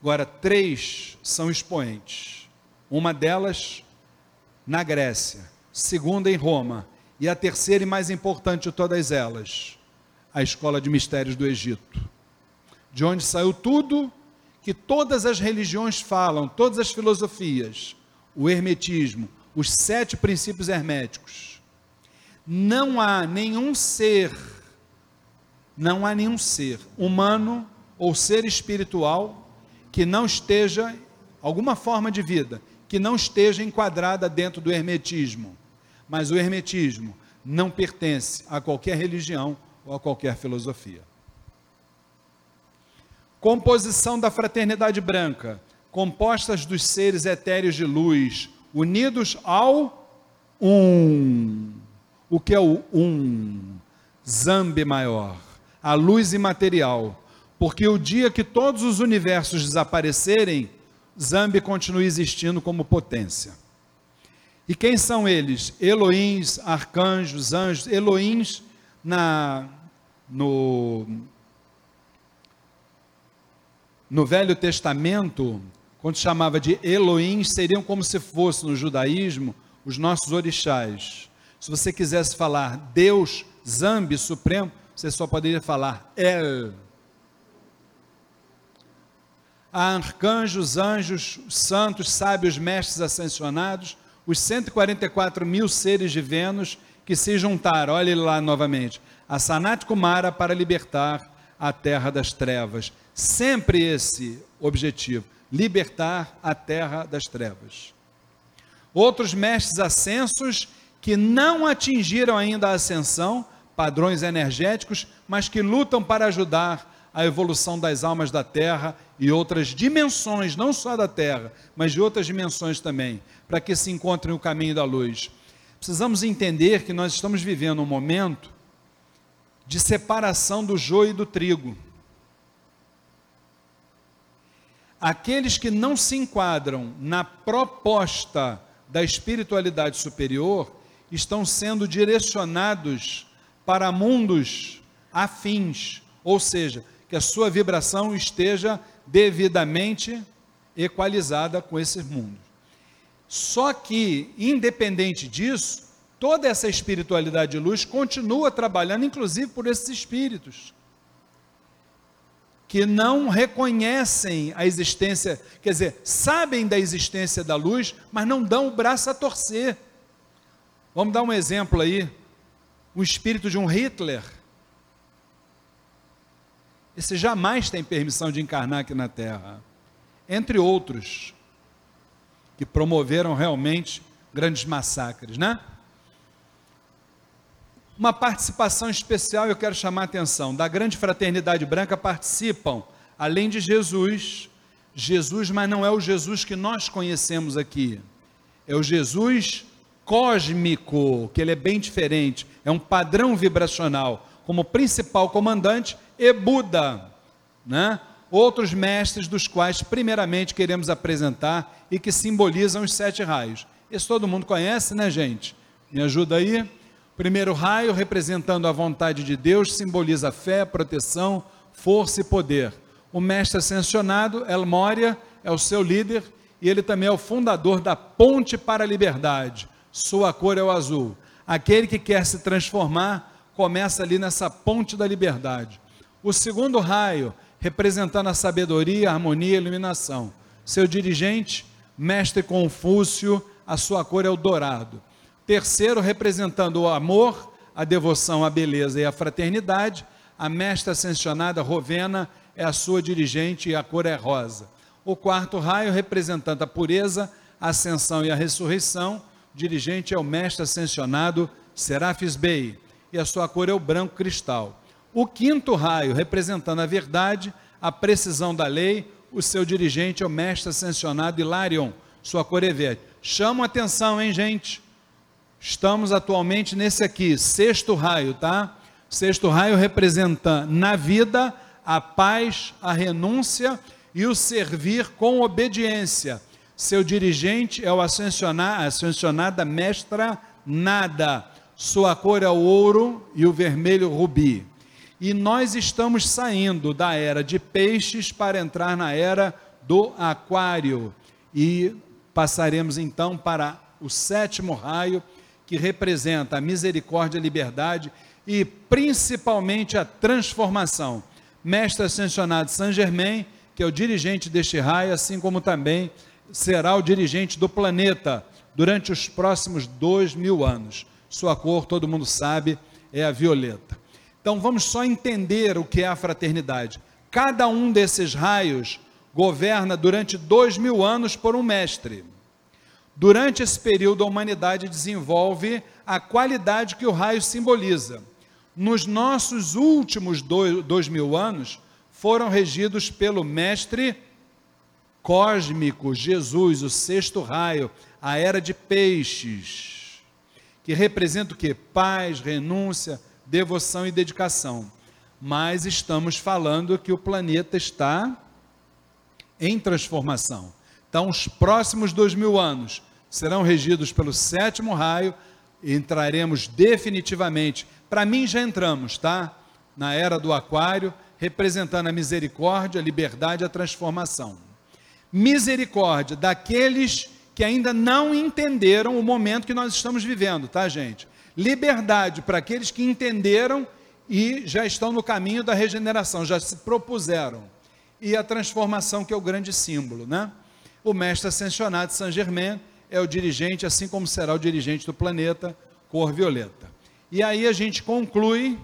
Agora, três são expoentes. Uma delas na Grécia, segunda em Roma, e a terceira e mais importante de todas elas, a Escola de Mistérios do Egito. De onde saiu tudo que todas as religiões falam, todas as filosofias, o hermetismo, os sete princípios herméticos. Não há nenhum ser não há nenhum ser humano ou ser espiritual que não esteja, alguma forma de vida, que não esteja enquadrada dentro do hermetismo. Mas o hermetismo não pertence a qualquer religião ou a qualquer filosofia. Composição da fraternidade branca, compostas dos seres etéreos de luz, unidos ao um. O que é o um? Zambe maior a luz imaterial, porque o dia que todos os universos desaparecerem, Zambi continua existindo como potência. E quem são eles? Eloíns, arcanjos, anjos. Eloíns na no no Velho Testamento, quando chamava de Elohim, seriam como se fosse no judaísmo os nossos orixás. Se você quisesse falar Deus, Zambi, Supremo, você só poderia falar El. Há arcanjos, anjos, santos, sábios, mestres ascensionados, os 144 mil seres de Vênus que se juntaram, olhe lá novamente, a Sanat Kumara para libertar a terra das trevas. Sempre esse objetivo, libertar a terra das trevas. Outros mestres ascensos que não atingiram ainda a ascensão, padrões energéticos, mas que lutam para ajudar a evolução das almas da Terra e outras dimensões, não só da Terra, mas de outras dimensões também, para que se encontrem o caminho da luz. precisamos entender que nós estamos vivendo um momento de separação do joio e do trigo. Aqueles que não se enquadram na proposta da espiritualidade superior estão sendo direcionados para mundos afins, ou seja, que a sua vibração esteja devidamente equalizada com esses mundos. Só que, independente disso, toda essa espiritualidade de luz continua trabalhando, inclusive por esses espíritos, que não reconhecem a existência, quer dizer, sabem da existência da luz, mas não dão o braço a torcer. Vamos dar um exemplo aí. O espírito de um Hitler. Esse jamais tem permissão de encarnar aqui na Terra. Entre outros, que promoveram realmente grandes massacres, né? Uma participação especial, eu quero chamar a atenção, da grande fraternidade branca participam, além de Jesus, Jesus, mas não é o Jesus que nós conhecemos aqui, é o Jesus cósmico, que ele é bem diferente, é um padrão vibracional, como principal comandante, e Buda, né? outros mestres dos quais primeiramente queremos apresentar e que simbolizam os sete raios. Esse todo mundo conhece, né, gente? Me ajuda aí? Primeiro raio, representando a vontade de Deus, simboliza fé, proteção, força e poder. O mestre ascensionado, El Moria, é o seu líder e ele também é o fundador da Ponte para a Liberdade. Sua cor é o azul. Aquele que quer se transformar começa ali nessa ponte da liberdade. O segundo raio, representando a sabedoria, a harmonia e iluminação. Seu dirigente, mestre Confúcio, a sua cor é o dourado. Terceiro, representando o amor, a devoção, a beleza e a fraternidade, a mestra ascensionada Rovena é a sua dirigente e a cor é rosa. O quarto raio, representando a pureza, a ascensão e a ressurreição, dirigente é o mestre ascensionado Serafis Bey, e a sua cor é o branco cristal. O quinto raio, representando a verdade, a precisão da lei, o seu dirigente é o mestre ascensionado Hilarion, sua cor é verde. Chama atenção, hein, gente? Estamos atualmente nesse aqui, sexto raio, tá? Sexto raio representa na vida a paz, a renúncia e o servir com obediência. Seu dirigente é o ascensionada, ascensionada mestra nada. Sua cor é o ouro e o vermelho rubi. E nós estamos saindo da era de peixes para entrar na era do aquário. E passaremos então para o sétimo raio, que representa a misericórdia, a liberdade e principalmente a transformação. Mestre ascensionado Saint Germain, que é o dirigente deste raio, assim como também será o dirigente do planeta durante os próximos dois mil anos. Sua cor, todo mundo sabe, é a violeta. Então vamos só entender o que é a fraternidade. Cada um desses raios governa durante dois mil anos por um mestre. Durante esse período, a humanidade desenvolve a qualidade que o raio simboliza. Nos nossos últimos dois, dois mil anos, foram regidos pelo mestre cósmico, Jesus, o sexto raio, a era de peixes, que representa o que? Paz, renúncia, devoção e dedicação. Mas estamos falando que o planeta está em transformação. Então, os próximos dois mil anos serão regidos pelo sétimo raio, entraremos definitivamente. Para mim, já entramos, tá? Na era do Aquário, representando a misericórdia, a liberdade e a transformação. Misericórdia daqueles que ainda não entenderam o momento que nós estamos vivendo, tá, gente? Liberdade para aqueles que entenderam e já estão no caminho da regeneração, já se propuseram. E a transformação, que é o grande símbolo, né? O mestre ascensionado Saint Germain é o dirigente, assim como será o dirigente do planeta, cor violeta. E aí a gente conclui,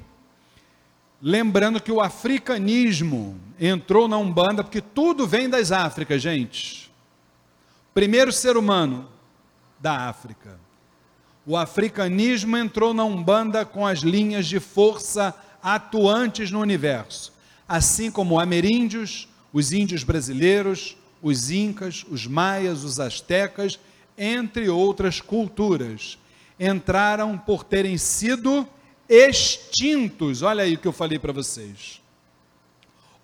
lembrando que o africanismo entrou na Umbanda, porque tudo vem das Áfricas, gente. Primeiro ser humano da África o africanismo entrou na Umbanda com as linhas de força atuantes no universo, assim como ameríndios, os índios brasileiros, os incas, os maias, os astecas, entre outras culturas. entraram por terem sido extintos. Olha aí o que eu falei para vocês.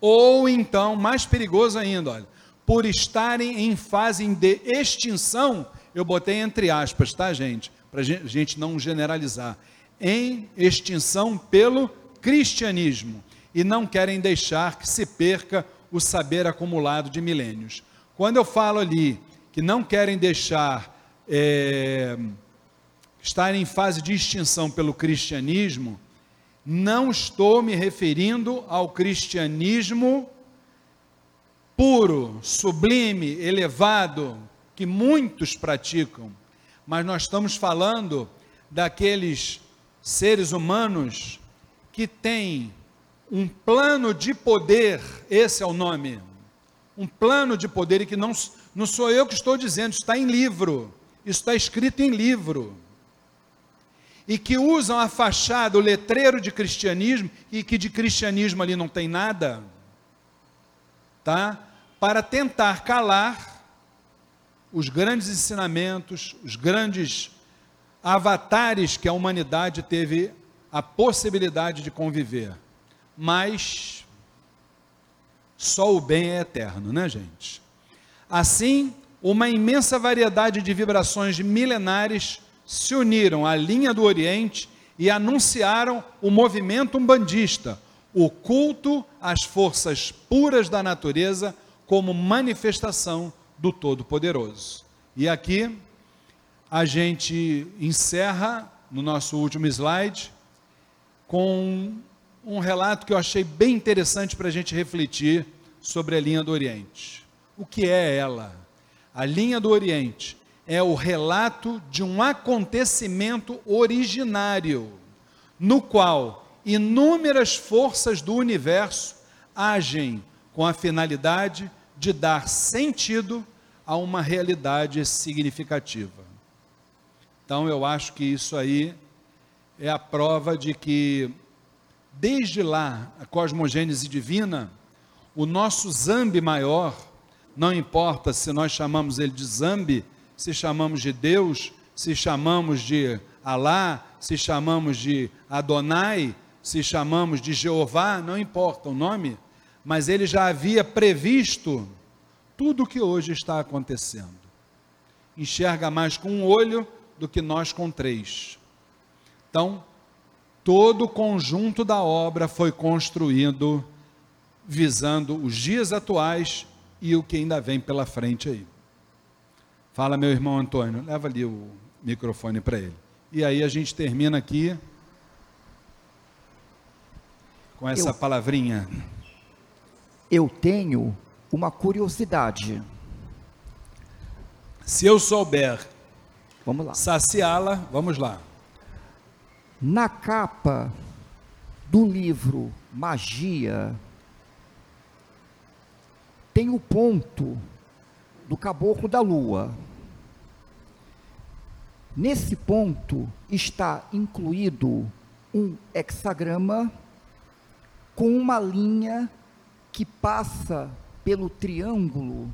Ou então, mais perigoso ainda, olha, por estarem em fase de extinção, eu botei entre aspas, tá, gente? Para a gente não generalizar. Em extinção pelo cristianismo. E não querem deixar que se perca o saber acumulado de milênios. Quando eu falo ali que não querem deixar é, estar em fase de extinção pelo cristianismo, não estou me referindo ao cristianismo puro, sublime, elevado, que muitos praticam, mas nós estamos falando daqueles seres humanos que têm um plano de poder, esse é o nome, um plano de poder, e que não, não sou eu que estou dizendo, está em livro, está escrito em livro. E que usam a fachada, o letreiro de cristianismo, e que de cristianismo ali não tem nada, tá? Para tentar calar os grandes ensinamentos, os grandes avatares que a humanidade teve a possibilidade de conviver. Mas só o bem é eterno, né, gente? Assim, uma imensa variedade de vibrações milenares se uniram à linha do Oriente e anunciaram o movimento umbandista, o culto às forças puras da natureza como manifestação do Todo-Poderoso. E aqui a gente encerra no nosso último slide com um relato que eu achei bem interessante para a gente refletir sobre a linha do Oriente. O que é ela? A linha do Oriente é o relato de um acontecimento originário, no qual inúmeras forças do universo agem com a finalidade de dar sentido a uma realidade significativa. Então eu acho que isso aí é a prova de que Desde lá, a cosmogênese divina, o nosso Zambi maior, não importa se nós chamamos ele de Zambi, se chamamos de Deus, se chamamos de Alá, se chamamos de Adonai, se chamamos de Jeová, não importa o nome, mas ele já havia previsto tudo o que hoje está acontecendo. Enxerga mais com um olho do que nós com três. Então, todo o conjunto da obra foi construído visando os dias atuais e o que ainda vem pela frente aí. Fala, meu irmão Antônio, leva ali o microfone para ele. E aí a gente termina aqui com essa eu, palavrinha. Eu tenho uma curiosidade. Se eu souber vamos lá. saciá-la, vamos lá. Na capa do livro Magia, tem o ponto do caboclo da lua. Nesse ponto está incluído um hexagrama com uma linha que passa pelo triângulo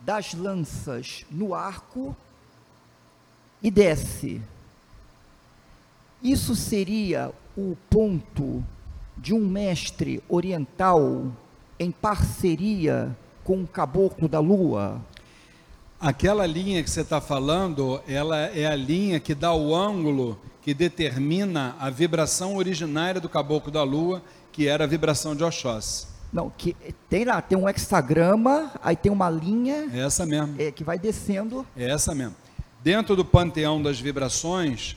das lanças no arco e desce isso seria o ponto de um mestre oriental em parceria com o caboclo da lua? Aquela linha que você está falando, ela é a linha que dá o ângulo que determina a vibração originária do caboclo da lua, que era a vibração de Oxóssi. Não, que tem lá, tem um hexagrama, aí tem uma linha. É essa mesmo. É, que vai descendo. É essa mesmo. Dentro do panteão das vibrações,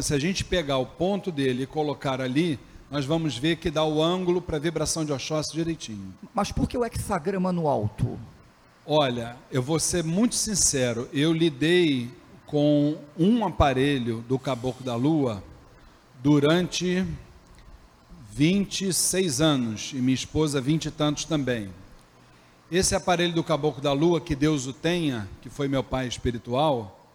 se a gente pegar o ponto dele e colocar ali, nós vamos ver que dá o ângulo para a vibração de Oxóssi direitinho. Mas por que o hexagrama no alto? Olha, eu vou ser muito sincero, eu lidei com um aparelho do Caboclo da Lua durante 26 anos e minha esposa 20 e tantos também. Esse aparelho do Caboclo da Lua, que Deus o tenha, que foi meu pai espiritual,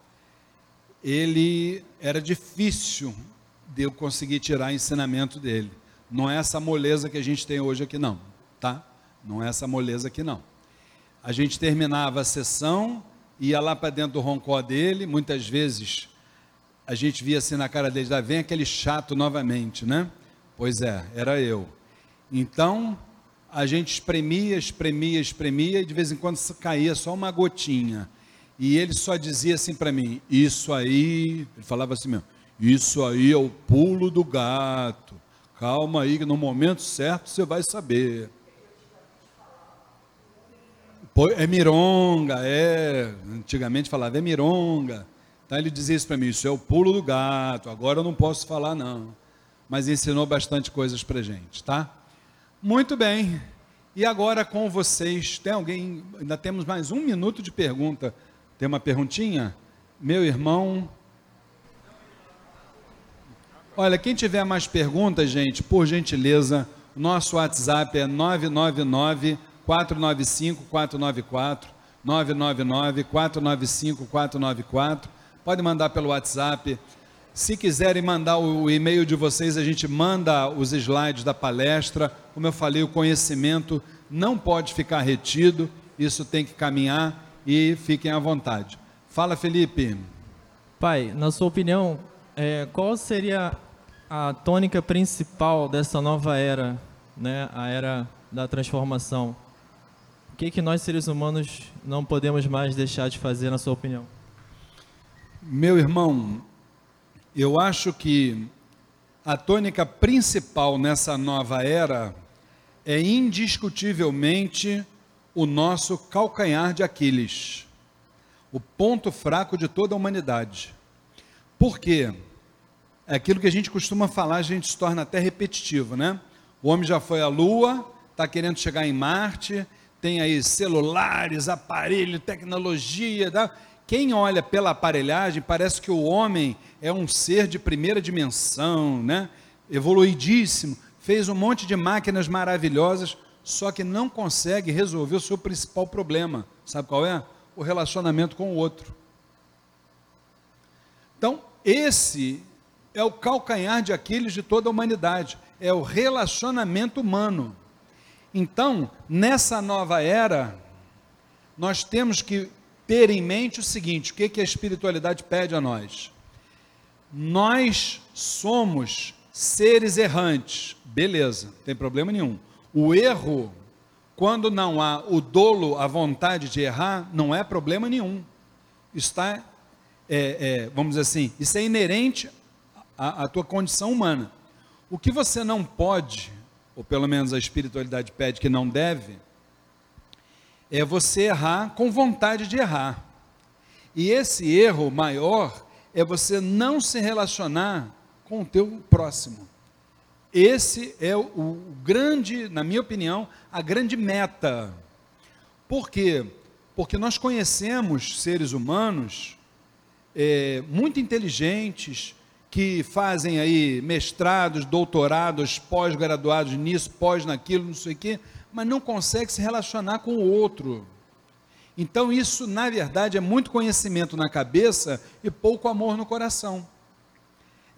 ele era difícil de eu conseguir tirar ensinamento dele. Não é essa moleza que a gente tem hoje aqui não, tá? Não é essa moleza aqui não. A gente terminava a sessão, ia lá para dentro do roncó dele, muitas vezes a gente via assim na cara deles, ah, vem aquele chato novamente, né? Pois é, era eu. Então, a gente espremia, espremia, espremia, e de vez em quando caía só uma gotinha. E ele só dizia assim para mim: Isso aí, ele falava assim mesmo, isso aí é o pulo do gato. Calma aí, que no momento certo você vai saber. É mironga, é. Antigamente falava, é mironga. Então ele dizia isso para mim: Isso é o pulo do gato. Agora eu não posso falar, não. Mas ensinou bastante coisas para gente, tá? Muito bem. E agora com vocês, tem alguém? Ainda temos mais um minuto de pergunta. Tem uma perguntinha? Meu irmão. Olha, quem tiver mais perguntas, gente, por gentileza, nosso WhatsApp é 999 495 494 999 495 494. Pode mandar pelo WhatsApp. Se quiserem mandar o e-mail de vocês, a gente manda os slides da palestra. Como eu falei, o conhecimento não pode ficar retido, isso tem que caminhar e fiquem à vontade. Fala, Felipe. Pai, na sua opinião, é, qual seria a tônica principal dessa nova era, né, a era da transformação? O que, que nós, seres humanos, não podemos mais deixar de fazer, na sua opinião? Meu irmão, eu acho que a tônica principal nessa nova era é indiscutivelmente o nosso calcanhar de Aquiles, o ponto fraco de toda a humanidade. Por quê? É aquilo que a gente costuma falar, a gente se torna até repetitivo, né? O homem já foi à Lua, está querendo chegar em Marte, tem aí celulares, aparelho, tecnologia. Tá? Quem olha pela aparelhagem parece que o homem é um ser de primeira dimensão, né? evoluidíssimo, fez um monte de máquinas maravilhosas, só que não consegue resolver o seu principal problema. Sabe qual é? O relacionamento com o outro. Então, esse é o calcanhar de Aquiles de toda a humanidade, é o relacionamento humano. Então, nessa nova era, nós temos que ter em mente o seguinte: o que, que a espiritualidade pede a nós? Nós somos seres errantes, beleza, não tem problema nenhum. O erro, quando não há o dolo, a vontade de errar, não é problema nenhum. Está, é, é, vamos dizer assim, isso é inerente à, à tua condição humana. O que você não pode, ou pelo menos a espiritualidade pede que não deve, é você errar com vontade de errar. E esse erro maior é você não se relacionar com o teu próximo. Esse é o, grande, na minha opinião, a grande meta. Por quê? Porque nós conhecemos seres humanos é, muito inteligentes, que fazem aí mestrados, doutorados, pós-graduados nisso, pós naquilo, não sei o quê, mas não consegue se relacionar com o outro. Então, isso, na verdade, é muito conhecimento na cabeça e pouco amor no coração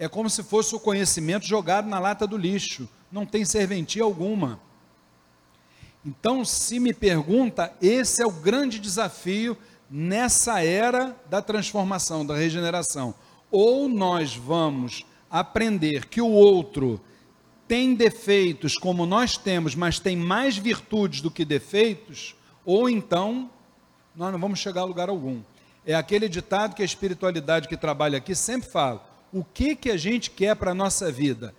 é como se fosse o conhecimento jogado na lata do lixo, não tem serventia alguma. Então, se me pergunta, esse é o grande desafio nessa era da transformação, da regeneração. Ou nós vamos aprender que o outro tem defeitos como nós temos, mas tem mais virtudes do que defeitos, ou então nós não vamos chegar a lugar algum. É aquele ditado que a espiritualidade que trabalha aqui sempre fala: o que, que a gente quer para a nossa vida.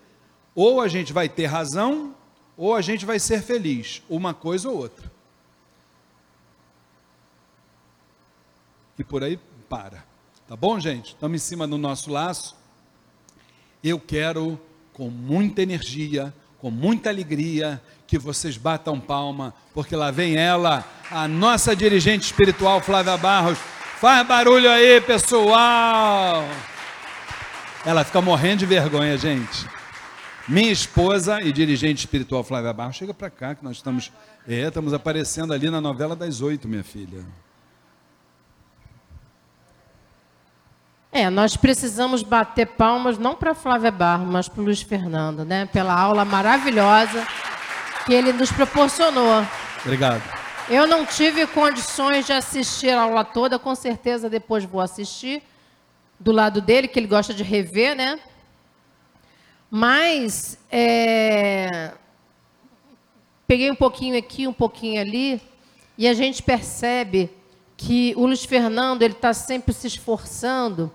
Ou a gente vai ter razão, ou a gente vai ser feliz, uma coisa ou outra. E por aí para. Tá bom, gente? Estamos em cima do nosso laço. Eu quero, com muita energia, com muita alegria, que vocês batam palma, porque lá vem ela, a nossa dirigente espiritual, Flávia Barros. Faz barulho aí, pessoal! Ela fica morrendo de vergonha, gente. Minha esposa e dirigente espiritual Flávia Barros, chega para cá que nós estamos, é, estamos aparecendo ali na novela das oito, minha filha. É, nós precisamos bater palmas não para Flávia Barros, mas para o Luiz Fernando, né? Pela aula maravilhosa que ele nos proporcionou. Obrigado. Eu não tive condições de assistir a aula toda, com certeza depois vou assistir do lado dele, que ele gosta de rever, né? Mas é, peguei um pouquinho aqui, um pouquinho ali, e a gente percebe que o Luiz Fernando ele está sempre se esforçando,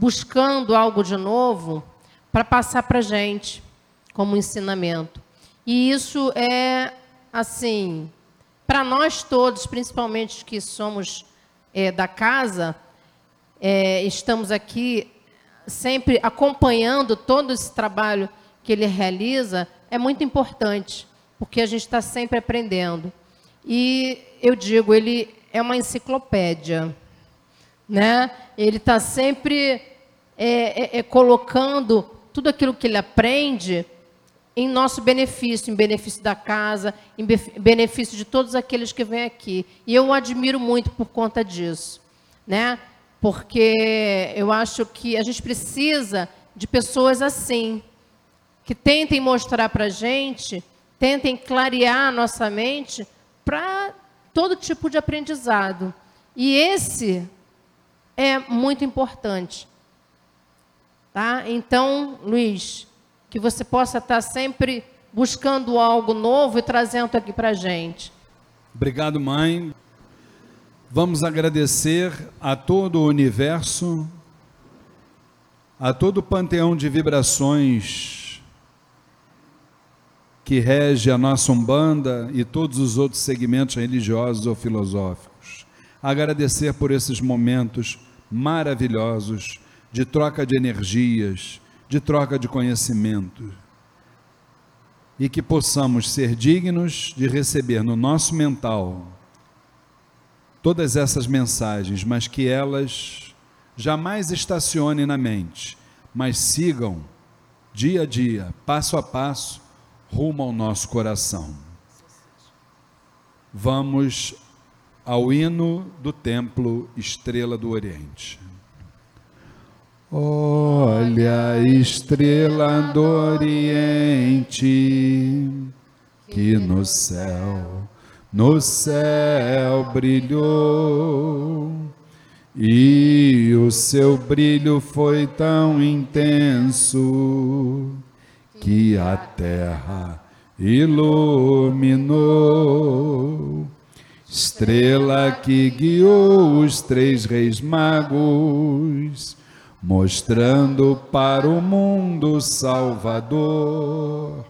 buscando algo de novo para passar para gente como ensinamento. E isso é assim, para nós todos, principalmente que somos é, da casa, é, estamos aqui sempre acompanhando todo esse trabalho que ele realiza, é muito importante, porque a gente está sempre aprendendo. E eu digo, ele é uma enciclopédia, né? Ele está sempre é, é, é, colocando tudo aquilo que ele aprende em nosso benefício, em benefício da casa, em benefício de todos aqueles que vêm aqui. E eu o admiro muito por conta disso, né? Porque eu acho que a gente precisa de pessoas assim, que tentem mostrar para a gente, tentem clarear a nossa mente para todo tipo de aprendizado. E esse é muito importante. Tá? Então, Luiz, que você possa estar sempre buscando algo novo e trazendo aqui para a gente. Obrigado, mãe. Vamos agradecer a todo o universo, a todo o panteão de vibrações que rege a nossa Umbanda e todos os outros segmentos religiosos ou filosóficos. Agradecer por esses momentos maravilhosos de troca de energias, de troca de conhecimento. E que possamos ser dignos de receber no nosso mental todas essas mensagens, mas que elas jamais estacionem na mente, mas sigam dia a dia, passo a passo, rumo ao nosso coração. Vamos ao hino do templo Estrela do Oriente. Olha estrela do Oriente que no céu, no céu brilhou. E o seu brilho foi tão intenso que a terra iluminou. Estrela que guiou os três reis magos mostrando para o mundo Salvador.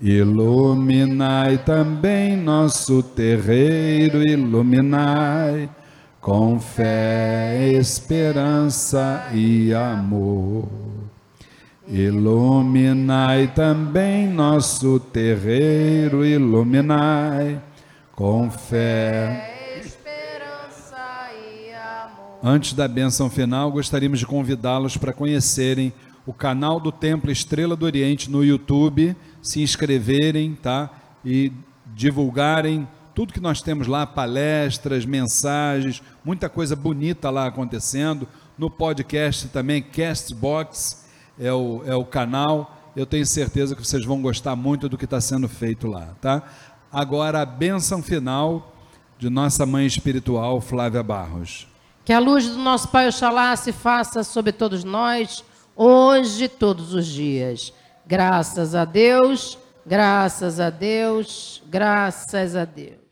Iluminai também nosso terreiro, iluminai com fé, esperança e amor. Iluminai também nosso terreiro, iluminai com fé, Antes da benção final, gostaríamos de convidá-los para conhecerem o canal do Templo Estrela do Oriente no YouTube, se inscreverem, tá? E divulgarem tudo que nós temos lá, palestras, mensagens, muita coisa bonita lá acontecendo. No podcast também, Castbox é o, é o canal. Eu tenho certeza que vocês vão gostar muito do que está sendo feito lá, tá? Agora a benção final de nossa mãe espiritual, Flávia Barros. Que a luz do nosso Pai Oxalá se faça sobre todos nós, hoje todos os dias. Graças a Deus, graças a Deus, graças a Deus.